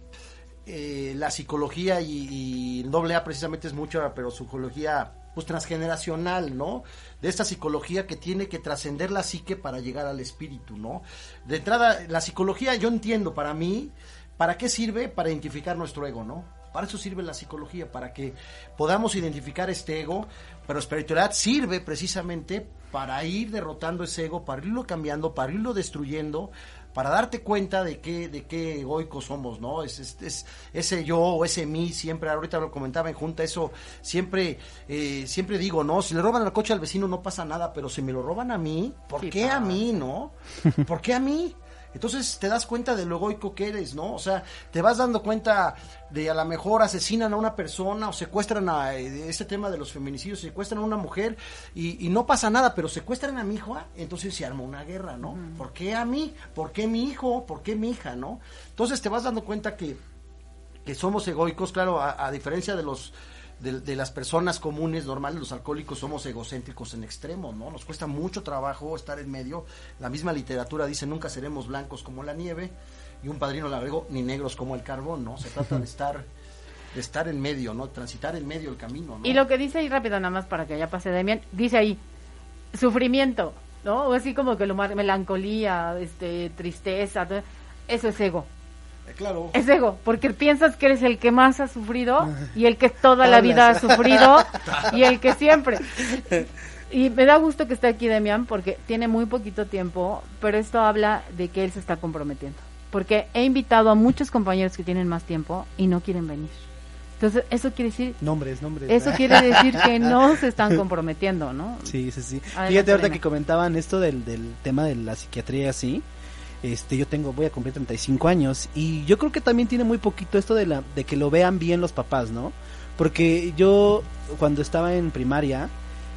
eh, la psicología y, y el doble A precisamente es mucho, pero psicología pues transgeneracional, ¿no? De esta psicología que tiene que trascender la psique para llegar al espíritu, ¿no? De entrada, la psicología, yo entiendo, para mí, ¿para qué sirve? Para identificar nuestro ego, ¿no? Para eso sirve la psicología, para que podamos identificar este ego, pero espiritualidad sirve precisamente para ir derrotando ese ego, para irlo cambiando, para irlo destruyendo, para darte cuenta de qué, de qué egoicos somos, ¿no? Es, es, es- ese yo o ese mí, siempre, ahorita lo comentaba en junta, eso siempre, eh, siempre digo, ¿no? Si le roban el coche al vecino no pasa nada, pero si me lo roban a mí, ¿por Sí qué a mí, no? ¿Por qué a mí? Entonces te das cuenta de lo egoico que eres, ¿no? O sea, te vas dando cuenta de a lo mejor asesinan a una persona o secuestran a eh, este tema de los feminicidios, secuestran a una mujer y, y no pasa nada, pero secuestran a mi hijo, ah, entonces se arma una guerra, ¿no? ¿Por qué a mí? ¿Por qué mi hijo? ¿Por qué mi hija, no? Entonces te vas dando cuenta que que somos egoicos, claro, a, a diferencia de los de, de las personas comunes, normales, los alcohólicos somos egocéntricos en extremo, ¿no? Nos cuesta mucho trabajo estar en medio. La misma literatura dice nunca seremos blancos como la nieve y un padrino le agregó ni negros como el carbón, ¿no? Se trata de estar de estar en medio, ¿no? Transitar en medio el camino, ¿no? Y lo que dice ahí rápido, nada más para que ya pase Demian, dice ahí, sufrimiento, ¿no? O así como que lo mar- melancolía, este, tristeza, eso es ego. Eh, claro. Es ego, porque piensas que eres el que más ha sufrido y el que toda la vida ha sufrido y el que siempre. Y me da gusto que esté aquí Demian porque tiene muy poquito tiempo, pero esto habla de que él se está comprometiendo. Porque he invitado a muchos compañeros que tienen más tiempo y no quieren venir. Entonces, eso quiere decir, Nombres, nombres. eso quiere decir que no se están comprometiendo, ¿no? Sí, sí, sí. Adelante, Fíjate ahorita que comentaban esto del, del tema de la psiquiatría y así. Este, yo tengo, voy a cumplir 35 años y yo creo que también tiene muy poquito esto de la, de que lo vean bien los papás, ¿no? Porque yo cuando estaba en primaria,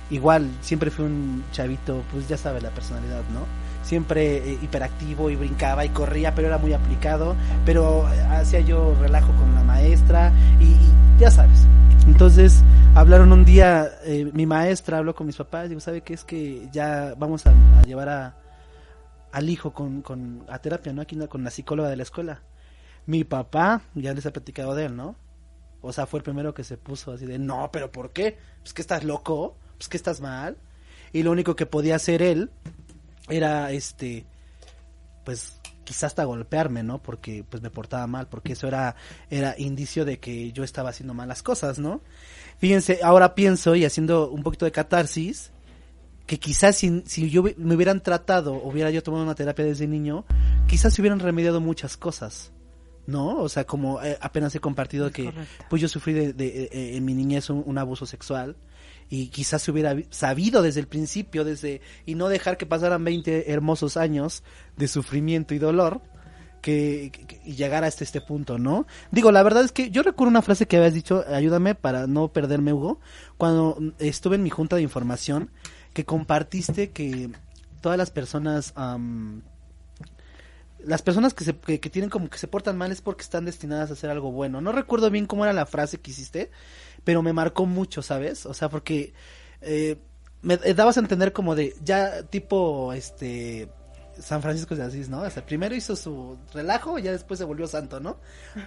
igual siempre fui un chavito, pues ya sabes la personalidad, ¿no? Siempre eh, hiperactivo y brincaba y corría, pero era muy aplicado, pero hacía yo relajo con la maestra y, y ya sabes. Entonces hablaron un día, eh, mi maestra habló con mis papás, digo, ¿sabe qué? Es que ya vamos a, a llevar a, al hijo con, con a terapia, ¿no? Aquí con la psicóloga de la escuela. Mi papá, ya les he platicado de él, ¿no? O sea, fue el primero que se puso así de, no, pero ¿por qué? Pues que estás loco, pues que estás mal. Y lo único que podía hacer él era, este, pues quizás hasta golpearme, ¿no? Porque pues me portaba mal, porque eso era, era indicio de que yo estaba haciendo malas cosas, ¿no? Fíjense, ahora pienso y haciendo un poquito de catarsis, que quizás si, si yo me hubieran tratado, hubiera yo tomado una terapia desde niño, quizás se hubieran remediado muchas cosas. ¿No? O sea, como eh, apenas he compartido Es que correcto. pues yo sufrí de, de- eh, en mi niñez un, un abuso sexual y quizás se hubiera sabido desde el principio desde y no dejar que pasaran 20 hermosos años de sufrimiento y dolor que, que- que- y llegar hasta este punto, ¿no? Digo, la verdad es que yo recuerdo una frase que habías dicho, ayúdame para no perderme, Hugo, cuando mm, estuve en mi junta de información, que compartiste que todas las personas, las personas que, se, que, que tienen como que se portan mal es porque están destinadas a hacer algo bueno. No recuerdo bien cómo era la frase que hiciste, pero me marcó mucho, ¿sabes? O sea, porque eh, me eh, dabas a entender como de, ya tipo, este, San Francisco de Asís, ¿no? O sea, primero hizo su relajo y ya después se volvió santo, ¿no?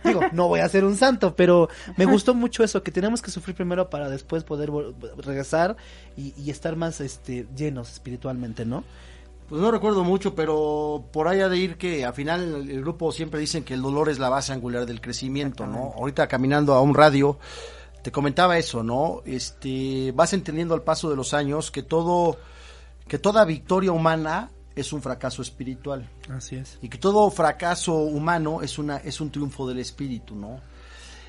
Digo, no voy a ser un santo, pero me gustó mucho eso, que tenemos que sufrir primero para después poder regresar y, y estar más, este, llenos espiritualmente, ¿no? Pues no recuerdo mucho, pero por ahí ha de ir que al final el, el grupo siempre dicen que el dolor es la base angular del crecimiento, ¿no? Ahorita caminando a un radio, te comentaba eso, ¿no? Este, vas entendiendo al paso de los años que todo, que toda victoria humana es un fracaso espiritual Así es. y que todo fracaso humano es una es un triunfo del espíritu, ¿no?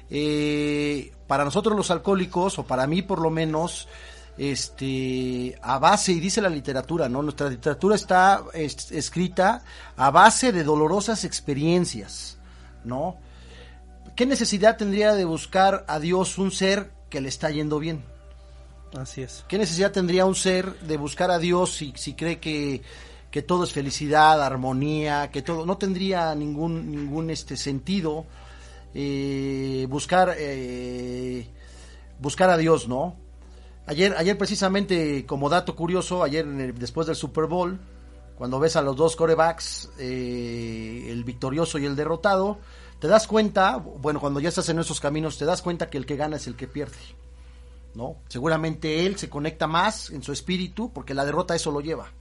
Eh, para nosotros los alcohólicos o para mí por lo menos este a base y dice la literatura, ¿no? Nuestra literatura está es- escrita a base de dolorosas experiencias, ¿no? ¿Qué necesidad tendría de buscar a Dios un ser que le está yendo bien? Así es. ¿Qué necesidad tendría un ser de buscar a Dios si, si cree que, que todo es felicidad, armonía, que todo no tendría ningún ningún este sentido eh, buscar eh, buscar a Dios, ¿no? Ayer ayer precisamente como dato curioso, ayer después del Super Bowl, cuando ves a los dos corebacks, eh, el victorioso y el derrotado, te das cuenta, bueno, cuando ya estás en esos caminos, te das cuenta que el que gana es el que pierde. ¿no? Seguramente él se conecta más en su espíritu porque la derrota eso lo lleva,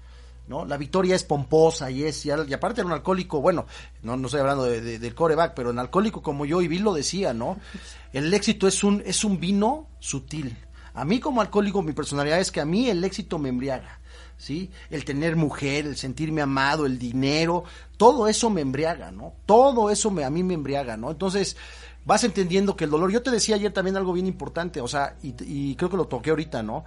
¿no? La victoria es pomposa y es, y, al- y aparte era un alcohólico, bueno, no, no estoy hablando de, de- del coreback, pero un alcohólico como yo y Bill lo decía, ¿no? El éxito es un, es un vino sutil. A mí como alcohólico mi personalidad es que a mí el éxito me embriaga, ¿sí? El tener mujer, el sentirme amado, el dinero, todo eso me embriaga, ¿no? Todo eso me, a mí me embriaga, ¿no? Entonces, vas entendiendo que el dolor, yo te decía ayer también algo bien importante, o sea, y, y creo que lo toqué ahorita, ¿no?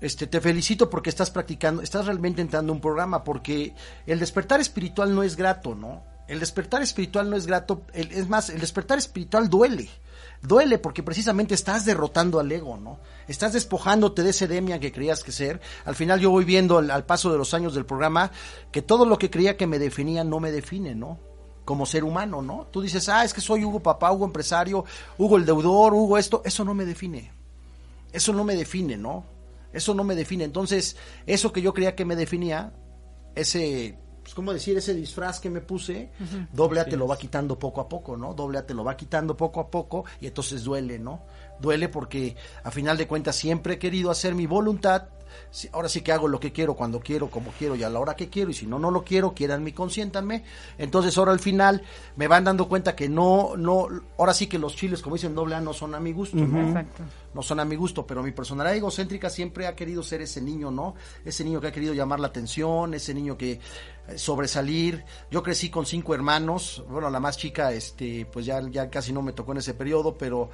Este, te felicito porque estás practicando, estás realmente entrando a un programa, porque el despertar espiritual no es grato, ¿no? El despertar espiritual no es grato, es más, el despertar espiritual duele. Duele porque precisamente estás derrotando al ego, ¿no? Estás despojándote de ese Demian que creías que ser. Al final yo voy viendo al, al paso de los años del programa que todo lo que creía que me definía no me define, ¿no? como ser humano, ¿no? Tú dices, ah, es que soy Hugo papá, Hugo empresario, Hugo el deudor, Hugo esto, eso no me define. Eso no me define, ¿no? Eso no me define. Entonces, eso que yo creía que me definía, ese, pues, ¿cómo decir? Ese disfraz que me puse, doble A te lo va quitando poco a poco, ¿no? Doble A te lo va quitando poco a poco y entonces duele, ¿no? Duele porque a final de cuentas siempre he querido hacer mi voluntad. Ahora sí que hago lo que quiero, cuando quiero, como quiero y a la hora que quiero. Y si no, no lo quiero, quieranme y consiéntanme. Entonces ahora al final me van dando cuenta que no, no, ahora sí que los chiles, como dicen doble A, no son a mi gusto, ¿no? Exacto. no son a mi gusto, pero mi personalidad egocéntrica siempre ha querido ser ese niño, ¿no? Ese niño que ha querido llamar la atención, ese niño que eh, sobresalir. Yo crecí con cinco hermanos, bueno, la más chica, este, pues ya, ya casi no me tocó en ese periodo, pero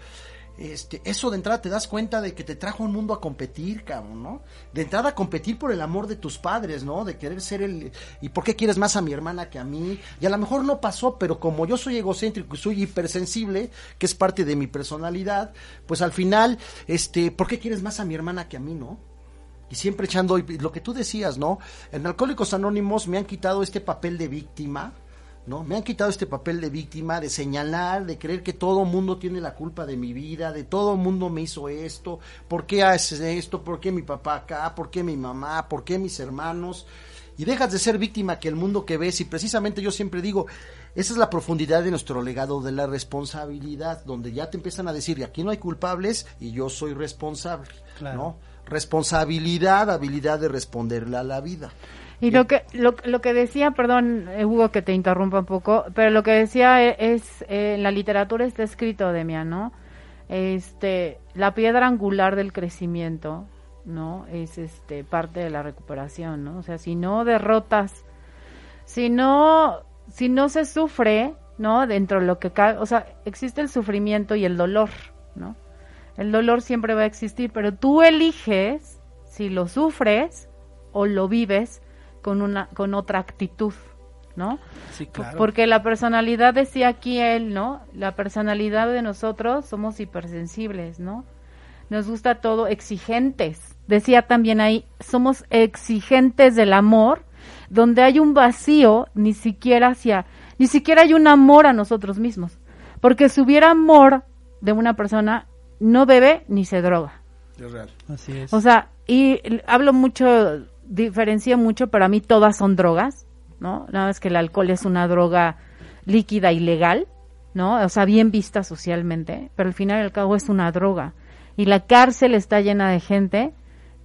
este, eso de entrada te das cuenta de que te trajo un mundo a competir, cabrón, ¿no? De entrada a competir por el amor de tus padres, ¿no? De querer ser el... ¿Y por qué quieres más a mi hermana que a mí? Y a lo mejor no pasó, pero como yo soy egocéntrico y soy hipersensible, que es parte de mi personalidad, pues al final, este, ¿por qué quieres más a mi hermana que a mí, no? y siempre echando lo que tú decías, ¿no? En Alcohólicos Anónimos me han quitado este papel de víctima, ¿no? Me han quitado este papel de víctima, de señalar, de creer que todo mundo tiene la culpa de mi vida, de todo mundo me hizo esto, ¿por qué haces esto? ¿Por qué mi papá acá? ¿Por qué mi mamá? ¿Por qué mis hermanos? y dejas de ser víctima que el mundo que ves y precisamente yo siempre digo, esa es la profundidad de nuestro legado de la responsabilidad, donde ya te empiezan a decir, aquí no hay culpables y yo soy responsable, Claro. ¿no? Responsabilidad, habilidad de responderle a la vida. Y lo que, lo, lo que decía, perdón, eh, Hugo, que te interrumpa un poco, pero lo que decía e- es, eh, en la literatura está escrito, Demian, ¿no? Este, la piedra angular del crecimiento, ¿no? Es este, parte de la recuperación, ¿no? O sea, si no derrotas, si no, si no se sufre, ¿no? Dentro de lo que cabe, o sea, existe el sufrimiento y el dolor, ¿no? El dolor siempre va a existir, pero tú eliges si lo sufres o lo vives con una con otra actitud, ¿no? Sí, claro. Porque la personalidad decía aquí él, ¿no? La personalidad de nosotros somos hipersensibles, ¿no? Nos gusta todo exigentes. Decía también ahí, somos exigentes del amor, donde hay un vacío, ni siquiera hacia, ni siquiera hay un amor a nosotros mismos. Porque si hubiera amor de una persona, no bebe ni se droga. Es real. Así es. O sea, y hablo mucho, diferencio mucho, pero a mí todas son drogas, ¿no? Nada más que el alcohol es una droga líquida y legal, ¿no? O sea, bien vista socialmente, pero al final y al cabo es una droga. Y la cárcel está llena de gente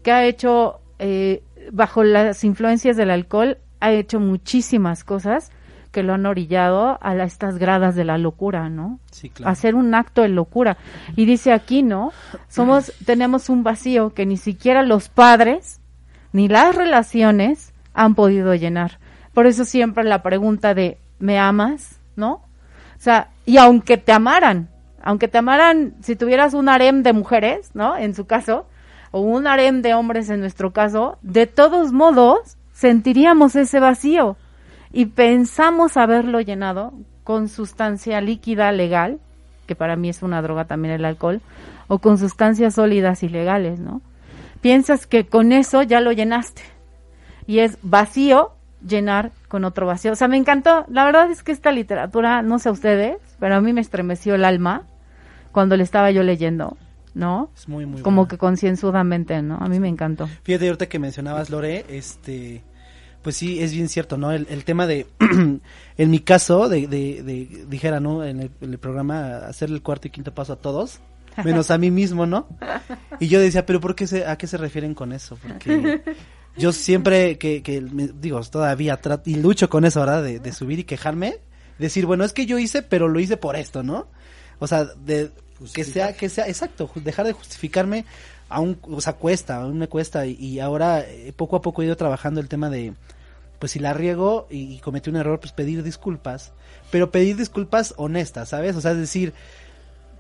que ha hecho, eh, bajo las influencias del alcohol, ha hecho muchísimas cosas que lo han orillado a la- estas gradas de la locura, ¿no? sí, claro. hacer un acto de locura. Y dice aquí, ¿no? Somos, tenemos un vacío que ni siquiera los padres ni las relaciones han podido llenar. Por eso siempre la pregunta de, ¿me amas? ¿No? O sea, y aunque te amaran, aunque te amaran, si tuvieras un harem de mujeres, ¿no? En su caso, o un harem de hombres en nuestro caso, de todos modos sentiríamos ese vacío y pensamos haberlo llenado con sustancia líquida legal, que para mí es una droga también el alcohol, o con sustancias sólidas ilegales, ¿no? Piensas que con eso ya lo llenaste. Y es vacío llenar con otro vacío. O sea, me encantó. La verdad es que esta literatura, no sé a ustedes, pero a mí me estremeció el alma cuando le estaba yo leyendo, ¿no? Es muy, muy Como buena. que concienzudamente, ¿no? A mí me encantó. Fíjate, ahorita que mencionabas, Lore, este, pues sí, es bien cierto, ¿no? El, el tema de, en mi caso, de, de, de- dijera, ¿no? En el, en el programa, hacer el cuarto y quinto paso a todos, menos a mí mismo, ¿no? Y yo decía, pero ¿por qué se, a qué se refieren con eso? Porque yo siempre que, que me- digo, todavía trato, y lucho con eso, ¿verdad? De, de subir y quejarme, decir, bueno, es que yo hice, pero lo hice por esto, ¿no? O sea, de, que sea, que sea, exacto, dejar de justificarme aún, o sea, cuesta, aún me cuesta, y, y ahora eh, poco a poco he ido trabajando el tema de, pues si la riego y, y cometí un error, pues pedir disculpas, pero pedir disculpas honestas, ¿sabes? O sea, es decir,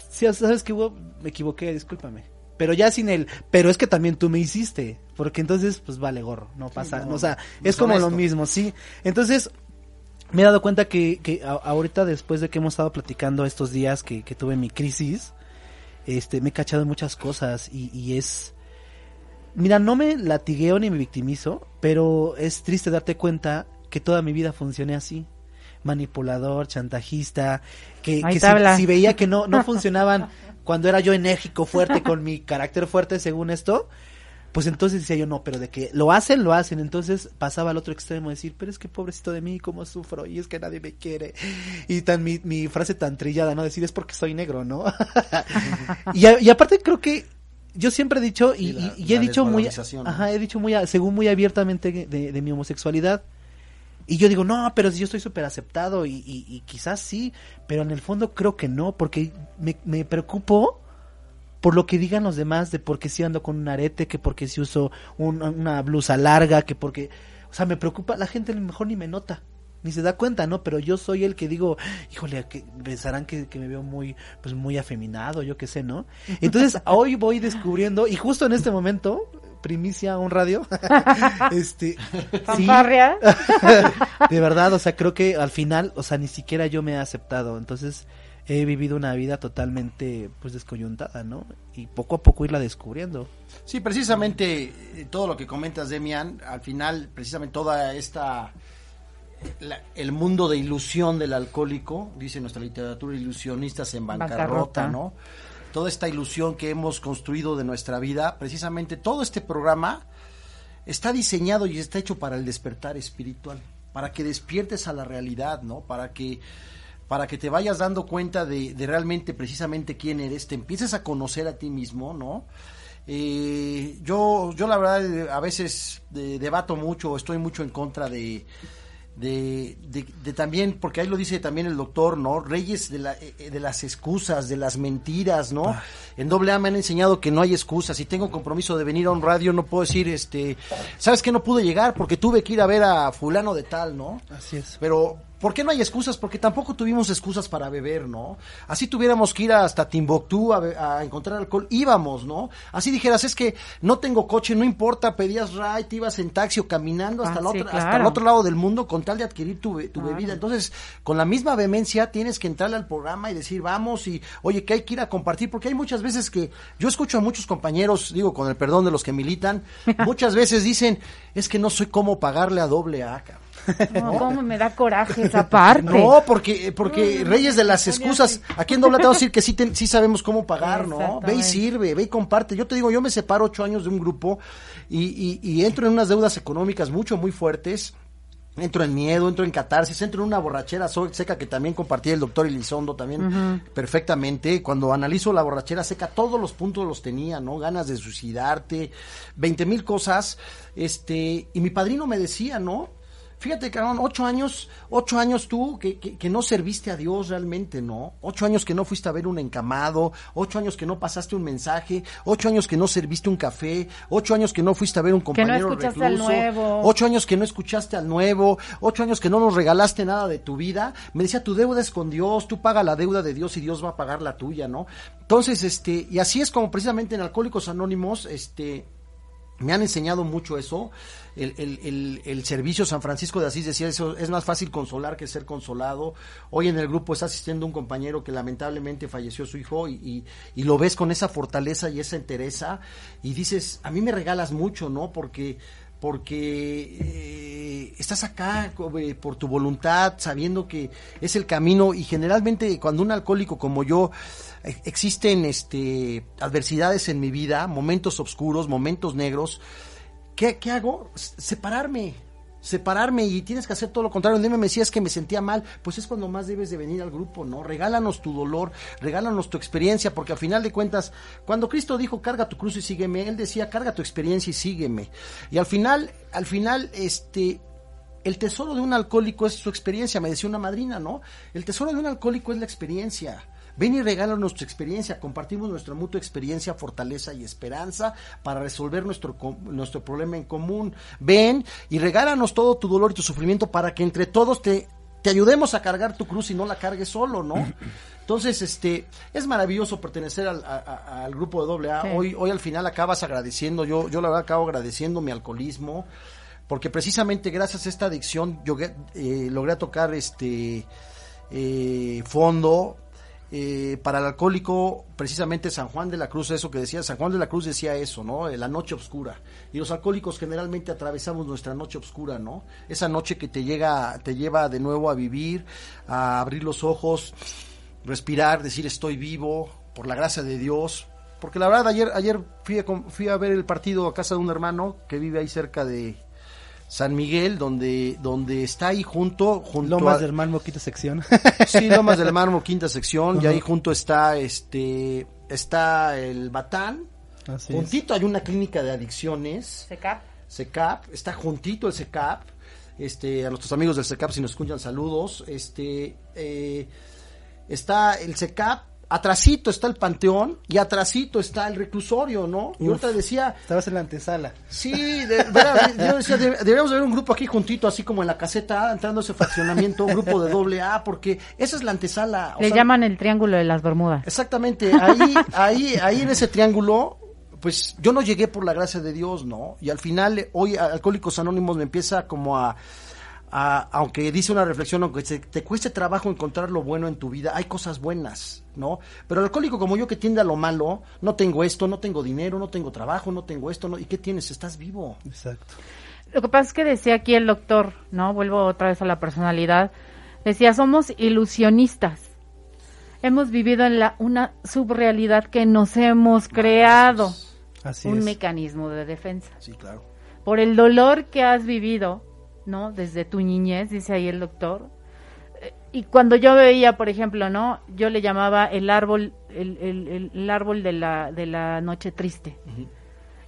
si sabes que hubo, me equivoqué, discúlpame. Pero ya sin el, pero es que también tú me hiciste, porque entonces, pues vale gorro, no pasa, no, no, o sea, es como lo mismo, sí. Entonces, me he dado cuenta que, que a- ahorita después de que hemos estado platicando estos días que, que tuve mi crisis, este, me he cachado en muchas cosas y, y es, mira, no me latigueo ni me victimizo, pero es triste darte cuenta que toda mi vida funcioné así. Manipulador, chantajista, que, que si, veía que no, no funcionaban cuando era yo enérgico, fuerte, con mi carácter fuerte según esto, pues entonces decía yo, no, pero de que lo hacen, lo hacen. Entonces pasaba al otro extremo, decir, pero es que pobrecito de mí, cómo sufro, y es que nadie me quiere. Y tan mi, mi frase tan trillada, ¿no? Decir, es porque soy negro, ¿no? y, a- y aparte creo que yo siempre he dicho, y, Sí, la- y- y he dicho muy, he dicho muy, según muy abiertamente de, de mi homosexualidad. Y yo digo, no, pero si yo estoy súper aceptado y, y- quizás sí, pero en el fondo creo que no, porque me, me preocupo por lo que digan los demás de por qué si ando con un arete, que porque si uso un- una blusa larga, que porque, o sea, me preocupa, la gente a lo mejor ni me nota, ni se da cuenta, ¿no? Pero yo soy el que digo, híjole, que pensarán que, que me veo muy, pues muy afeminado, yo qué sé, ¿no? Entonces, hoy voy descubriendo, y justo en este momento, primicia a un radio, este, sí, de verdad, o sea, creo que al final, o sea, ni siquiera yo me he aceptado. Entonces, he vivido una vida totalmente, pues, descoyuntada, ¿no? Y poco a poco irla descubriendo. Sí, precisamente eh, todo lo que comentas, Demian, al final, precisamente toda esta, la- el mundo de ilusión del alcohólico, dice nuestra literatura, ilusionistas en bancarrota, Bancarrota. ¿no? Toda esta ilusión que hemos construido de nuestra vida, precisamente todo este programa está diseñado y está hecho para el despertar espiritual, para que despiertes a la realidad, ¿no? Para que para que te vayas dando cuenta de, de realmente precisamente quién eres, te empieces a conocer a ti mismo, ¿no? Eh, yo, yo la verdad eh, a veces eh, debato mucho, estoy mucho en contra de, de, de, de también, porque ahí lo dice también el doctor, ¿no? Reyes de, la, eh, de las excusas, de las mentiras, ¿no? En doble A me han enseñado que no hay excusas. Si tengo compromiso de venir a un radio, no puedo decir, este, ¿sabes que No pude llegar porque tuve que ir a ver a fulano de tal, ¿no? Así es. Pero, ¿por qué no hay excusas? Porque tampoco tuvimos excusas para beber, ¿no? Así tuviéramos que ir hasta Timbuktu a, encontrar alcohol, íbamos, ¿no? Así dijeras, es que no tengo coche, no importa, pedías ride, te ibas en taxi o caminando hasta, Ah, la sí, otra- hasta el otro lado del mundo con tal de adquirir tu, tu Claro. bebida. Entonces, con la misma vehemencia tienes que entrarle al programa y decir, vamos, y oye, que hay que ir a compartir, porque hay muchas veces que yo escucho a muchos compañeros, digo, con el perdón de los que militan, muchas veces dicen, es que no soy cómo pagarle a doble A, cabrón". No, cómo me da coraje esa parte. No, porque, porque Reyes de las excusas, aquí en doble A te vamos a decir que sí, te- sí sabemos cómo pagar, ¿no? Ve y sirve, ve y comparte. Yo te digo, yo me separo ocho años de un grupo y, y, y entro en unas deudas económicas mucho, muy fuertes. Entro en miedo, entro en catarsis, entro en una borrachera seca que también compartía el doctor Elizondo también perfectamente. Cuando analizo la borrachera seca, todos los puntos los tenía, ¿no? Ganas de suicidarte, veinte mil cosas. Este, y mi padrino me decía, ¿no? Fíjate, cabrón, ocho años, ocho años tú que, que, que no serviste a Dios realmente, ¿no? Ocho años que no fuiste a ver un encamado, ocho años que no pasaste un mensaje, ocho años que no serviste un café, ocho años que no fuiste a ver un compañero escuchaste al recluso, nuevo. ocho años que no escuchaste al nuevo, ocho años que no nos regalaste nada de tu vida. Me decía, tu deuda es con Dios, tú paga la deuda de Dios y Dios va a pagar la tuya, ¿no? Entonces, este, y así es como precisamente en Alcohólicos Anónimos, este, me han enseñado mucho eso. El, el, el, servicio San Francisco de Asís decía eso, es más fácil consolar que ser consolado. Hoy en el grupo está asistiendo un compañero que lamentablemente falleció su hijo y, y, lo ves con esa fortaleza y esa entereza y dices, a mí me regalas mucho, ¿no? Porque porque eh, estás acá eh, por tu voluntad, sabiendo que es el camino y generalmente cuando un alcohólico como yo eh, existen este adversidades en mi vida, momentos oscuros, momentos negros, ¿qué, qué hago? Separarme, separarme y tienes que hacer todo lo contrario. Un me decías que me sentía mal, pues es cuando más debes de venir al grupo, ¿no? Regálanos tu dolor, regálanos tu experiencia, porque al final de cuentas, cuando Cristo dijo carga tu cruz y sígueme, él decía carga tu experiencia y sígueme. Y al final, al final, este, el tesoro de un alcohólico es su experiencia, me decía una madrina, ¿no? El tesoro de un alcohólico es la experiencia. Ven y regálanos tu experiencia, compartimos nuestra mutua experiencia, fortaleza y esperanza para resolver nuestro, nuestro problema en común. Ven y regálanos todo tu dolor y tu sufrimiento para que entre todos te, te ayudemos a cargar tu cruz y no la cargues solo, ¿no? Entonces, este, es maravilloso pertenecer al, a- a- al grupo de doble A. Sí. Hoy, hoy al final acabas agradeciendo, yo, yo la verdad acabo agradeciendo mi alcoholismo, porque precisamente gracias a esta adicción yo eh, logré tocar este eh, fondo eh, para el alcohólico precisamente San Juan de la Cruz eso que decía San Juan de la Cruz decía eso no Eh, la noche oscura. Y los alcohólicos generalmente atravesamos nuestra noche oscura no esa noche que te llega te lleva de nuevo a vivir a abrir los ojos respirar decir estoy vivo por la gracia de Dios porque la verdad ayer ayer fui fui a ver el partido a casa de un hermano que vive ahí cerca de San Miguel, donde, donde está ahí junto, junto Lomas a- del Mar, Moquito sección. Sí, Lomas del Mármol, quinta sección, y ahí junto está este, está el Batán, Así es. juntito hay una clínica de adicciones, Seca. SECAP, está juntito el SECAP, este, a nuestros amigos del SECAP si nos escuchan saludos, este, eh, está el SECAP, atrasito está el Panteón y atrasito está el reclusorio, ¿no? Y ahorita decía, Estabas en la antesala. Sí, de, verdad, yo decía, debe- deberíamos de ver un grupo aquí juntito, así como en la caseta A, entrando a ese fraccionamiento, un grupo de doble A, porque esa es la antesala. o Le sea, llaman el triángulo de las Bermudas. Exactamente, ahí, ahí, ahí en ese triángulo, pues yo no llegué por la gracia de Dios, ¿no? Y al final, hoy Alcohólicos Anónimos me empieza como a, a- aunque dice una reflexión, aunque te, te cueste trabajo encontrar lo bueno en tu vida, hay cosas buenas, ¿no? Pero el alcohólico como yo que tiende a lo malo, no tengo esto, no tengo dinero, no tengo trabajo, no tengo esto, no, ¿y qué tienes? Estás vivo. Exacto. Lo que pasa es que decía aquí el doctor, ¿no? Vuelvo otra vez a la personalidad. Decía, somos ilusionistas. Hemos vivido en la, una subrealidad que nos hemos creado. Así un es. mecanismo de defensa. Sí, claro. por el dolor que has vivido, ¿no? Desde tu niñez, dice ahí el doctor. Y cuando yo veía, por ejemplo, ¿no? Yo le llamaba el árbol, el, el- el- el árbol de la, de la noche triste.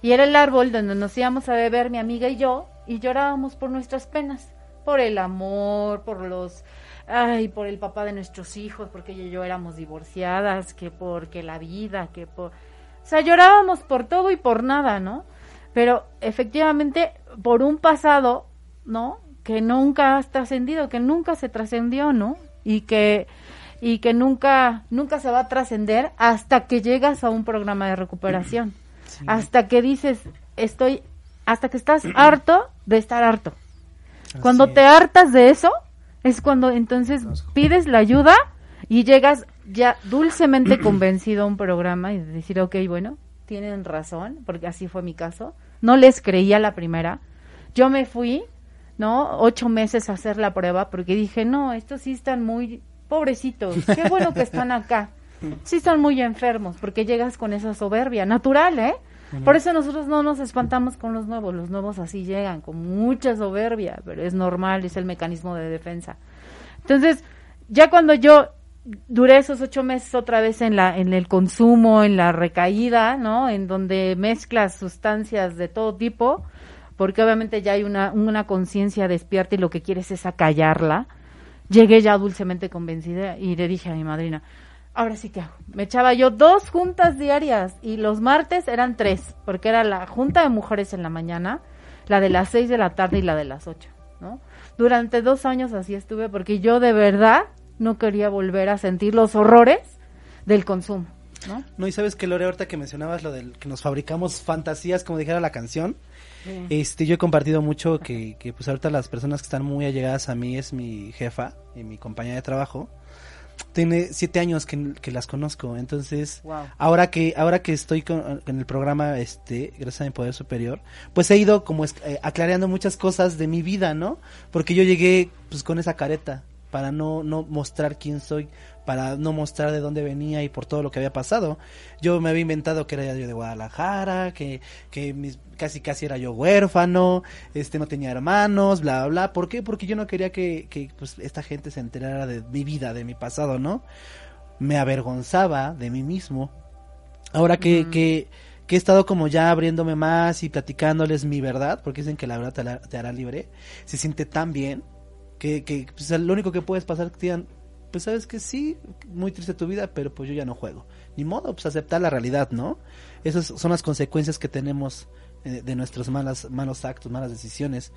Y era el árbol donde nos íbamos a beber mi amiga y yo y llorábamos por nuestras penas, por el amor, por los, ay, por el papá de nuestros hijos, porque ella y yo éramos divorciadas, que porque la vida, que por, o sea, llorábamos por todo y por nada, ¿no? Pero efectivamente por un pasado, ¿no? Que nunca has trascendido, que nunca se trascendió, ¿no? Y que y que nunca nunca se va a trascender hasta que llegas a un programa de recuperación. Hasta que dices estoy hasta que estás harto de estar harto. Cuando te hartas de eso es cuando entonces pides la ayuda y llegas ya dulcemente convencido a un programa y de decir ok bueno tienen razón porque así fue mi caso. No les creía la primera. Yo me fui no ocho meses a hacer la prueba porque dije no estos sí están muy pobrecitos qué bueno que están acá sí están muy enfermos porque llegas con esa soberbia natural eh por eso nosotros no nos espantamos con los nuevos los nuevos así llegan con mucha soberbia pero es normal es el mecanismo de defensa. Entonces ya cuando yo duré esos ocho meses otra vez en la en el consumo en la recaída no en donde mezclas sustancias de todo tipo porque obviamente ya hay una una conciencia despierta y lo que quieres es acallarla. Llegué ya dulcemente convencida y le dije a mi madrina ahora sí que hago me echaba yo dos juntas diarias y los martes eran tres porque era la junta de mujeres en la mañana la de las seis de la tarde y la de las ocho no durante dos años así estuve porque yo de verdad no quería volver a sentir los horrores del consumo, ¿no? Y sabes que Lore, ahorita que mencionabas lo del que nos fabricamos fantasías, como dijera la canción, este, yo he compartido mucho que, que pues ahorita las personas que están muy allegadas a mí es mi jefa y mi compañera de trabajo. Tiene siete años que, que las conozco, entonces Wow. ahora que ahora que estoy con, en el programa, este, gracias a mi poder superior, pues he ido como es- eh, aclarando muchas cosas de mi vida, ¿no? Porque yo llegué pues con esa careta para no no mostrar quién soy, para no mostrar de dónde venía y por todo lo que había pasado. Yo me había inventado que era yo de Guadalajara, que que mis, casi casi era yo huérfano, este no tenía hermanos, bla bla. bla. ¿Por qué? Porque yo no quería que que pues esta gente se enterara de mi vida, de mi pasado, ¿no? Me avergonzaba de mí mismo. Ahora que, que, que he estado como ya abriéndome más y platicándoles mi verdad, porque dicen que la verdad te, la- te hará libre, se siente tan bien que, que pues, lo único que puedes pasar que digan, pues sabes que sí, muy triste tu vida, pero pues yo ya no juego. Ni modo, pues aceptar la realidad, ¿no? Esas son las consecuencias que tenemos eh, de nuestros malas, malos actos, malas decisiones.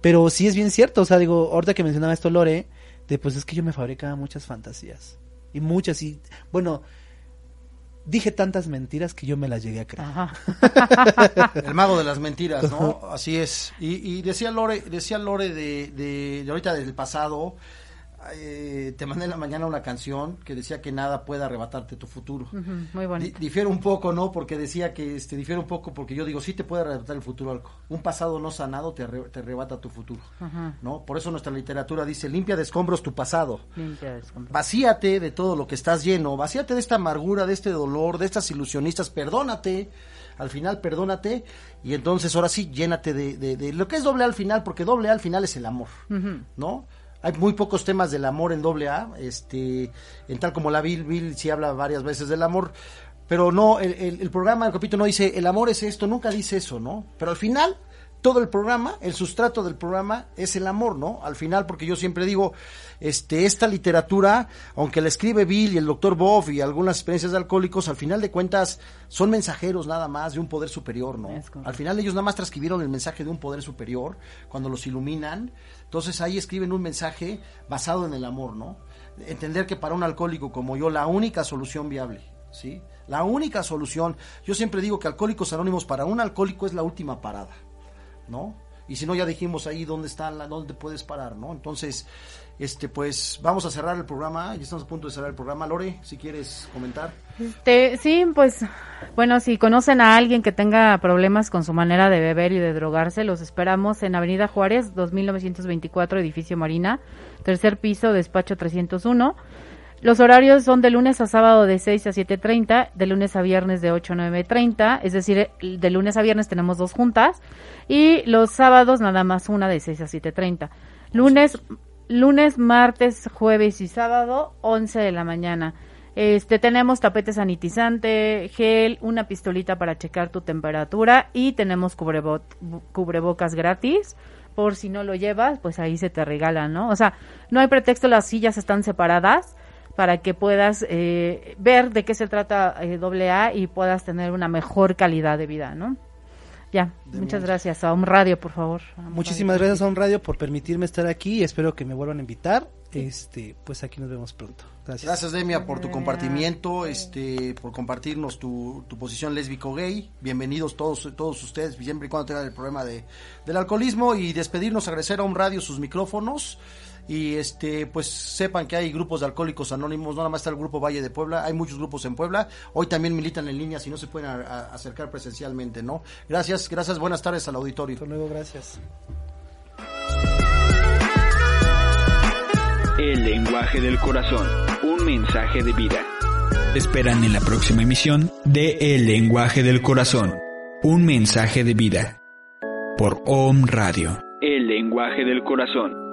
Pero sí es bien cierto, o sea, digo, ahorita que mencionaba esto Lore, de pues es que yo me fabricaba muchas fantasías. Y muchas, y bueno, dije tantas mentiras que yo me las llegué a creer. Ajá. El mago de las mentiras, ¿no? Así es. Y, y decía Lore, decía Lore de, de, de ahorita del pasado, eh, te mandé en la mañana una canción que decía que nada puede arrebatarte tu futuro. Ujú, Muy Di- bonito. difiere un poco, ¿no? Porque decía que este difiere un poco porque yo digo, sí te puede arrebatar el futuro algo. Un pasado no sanado te, arre- te arrebata tu futuro. ¿no? Por eso nuestra literatura dice, limpia de escombros tu pasado. Limpia de escombros. Vacíate de todo lo que estás lleno, vacíate de esta amargura, de este dolor, de estas ilusionistas, perdónate, al final perdónate y entonces ahora sí llénate de, de- de lo que es doble al final, porque doble al final es el amor. ¿no? Hay muy pocos temas del amor en doble A, este, en tal como la Bill, Bill sí habla varias veces del amor, pero no, el, el- el programa, el capítulo no dice, el amor es esto, nunca dice eso, ¿no? Pero al final, todo el programa, el sustrato del programa es el amor, ¿no? Al final, porque yo siempre digo, este, esta literatura, aunque la escribe Bill y el doctor Boff y algunas experiencias de alcohólicos, al final de cuentas son mensajeros nada más de un poder superior, ¿no? Al final ellos nada más transcribieron el mensaje de un poder superior cuando los iluminan. Entonces ahí escriben un mensaje basado en el amor, ¿no? Entender que para un alcohólico como yo la única solución viable, ¿sí? La única solución, yo siempre digo que Alcohólicos Anónimos para un alcohólico es la última parada, ¿no? Y si no ya dijimos ahí dónde está dónde puedes parar, ¿no? Entonces, este pues vamos a cerrar el programa, ya estamos a punto de cerrar el programa. Lore, si quieres comentar. Este, sí, pues, bueno, si conocen a alguien que tenga problemas con su manera de beber y de drogarse, los esperamos en Avenida Juárez, 2924, edificio Marina, tercer piso, despacho 301. Los horarios son de lunes a sábado de 6 a 7.30, de lunes a viernes de 8 a 9.30, es decir, de lunes a viernes tenemos dos juntas y los sábados nada más una de 6 a 7.30. Lunes, lunes, martes, jueves y sábado, 11 de la mañana. Este, tenemos tapete sanitizante, gel, una pistolita para checar tu temperatura y tenemos cubrebo- cubrebocas gratis. Por si no lo llevas, pues ahí se te regala, ¿no? O sea, no hay pretexto, las sillas están separadas para que puedas eh, ver de qué se trata eh, AA y puedas tener una mejor calidad de vida, ¿no? Ya, muchas gracias. A un radio, por favor. Muchísimas Radio. gracias a un radio por permitirme estar aquí y espero que me vuelvan a invitar. Este, pues aquí nos vemos pronto. Gracias. Gracias, Demia, por tu compartimiento, este, por compartirnos tu, tu posición lésbico gay. Bienvenidos todos, todos ustedes, siempre y cuando tengan el problema de, del alcoholismo y despedirnos, agradecer a un radio sus micrófonos y este, pues sepan que hay grupos de alcohólicos anónimos, no nada más está el grupo Valle de Puebla, hay muchos grupos en Puebla, hoy también militan en línea, si no se pueden a- a- acercar presencialmente, ¿no? Gracias, gracias, buenas tardes al auditorio. Hasta luego, gracias. El lenguaje del corazón. Un mensaje de vida. Esperan en la próxima emisión de El lenguaje del corazón. Un mensaje de vida. Por Om Radio. El lenguaje del corazón.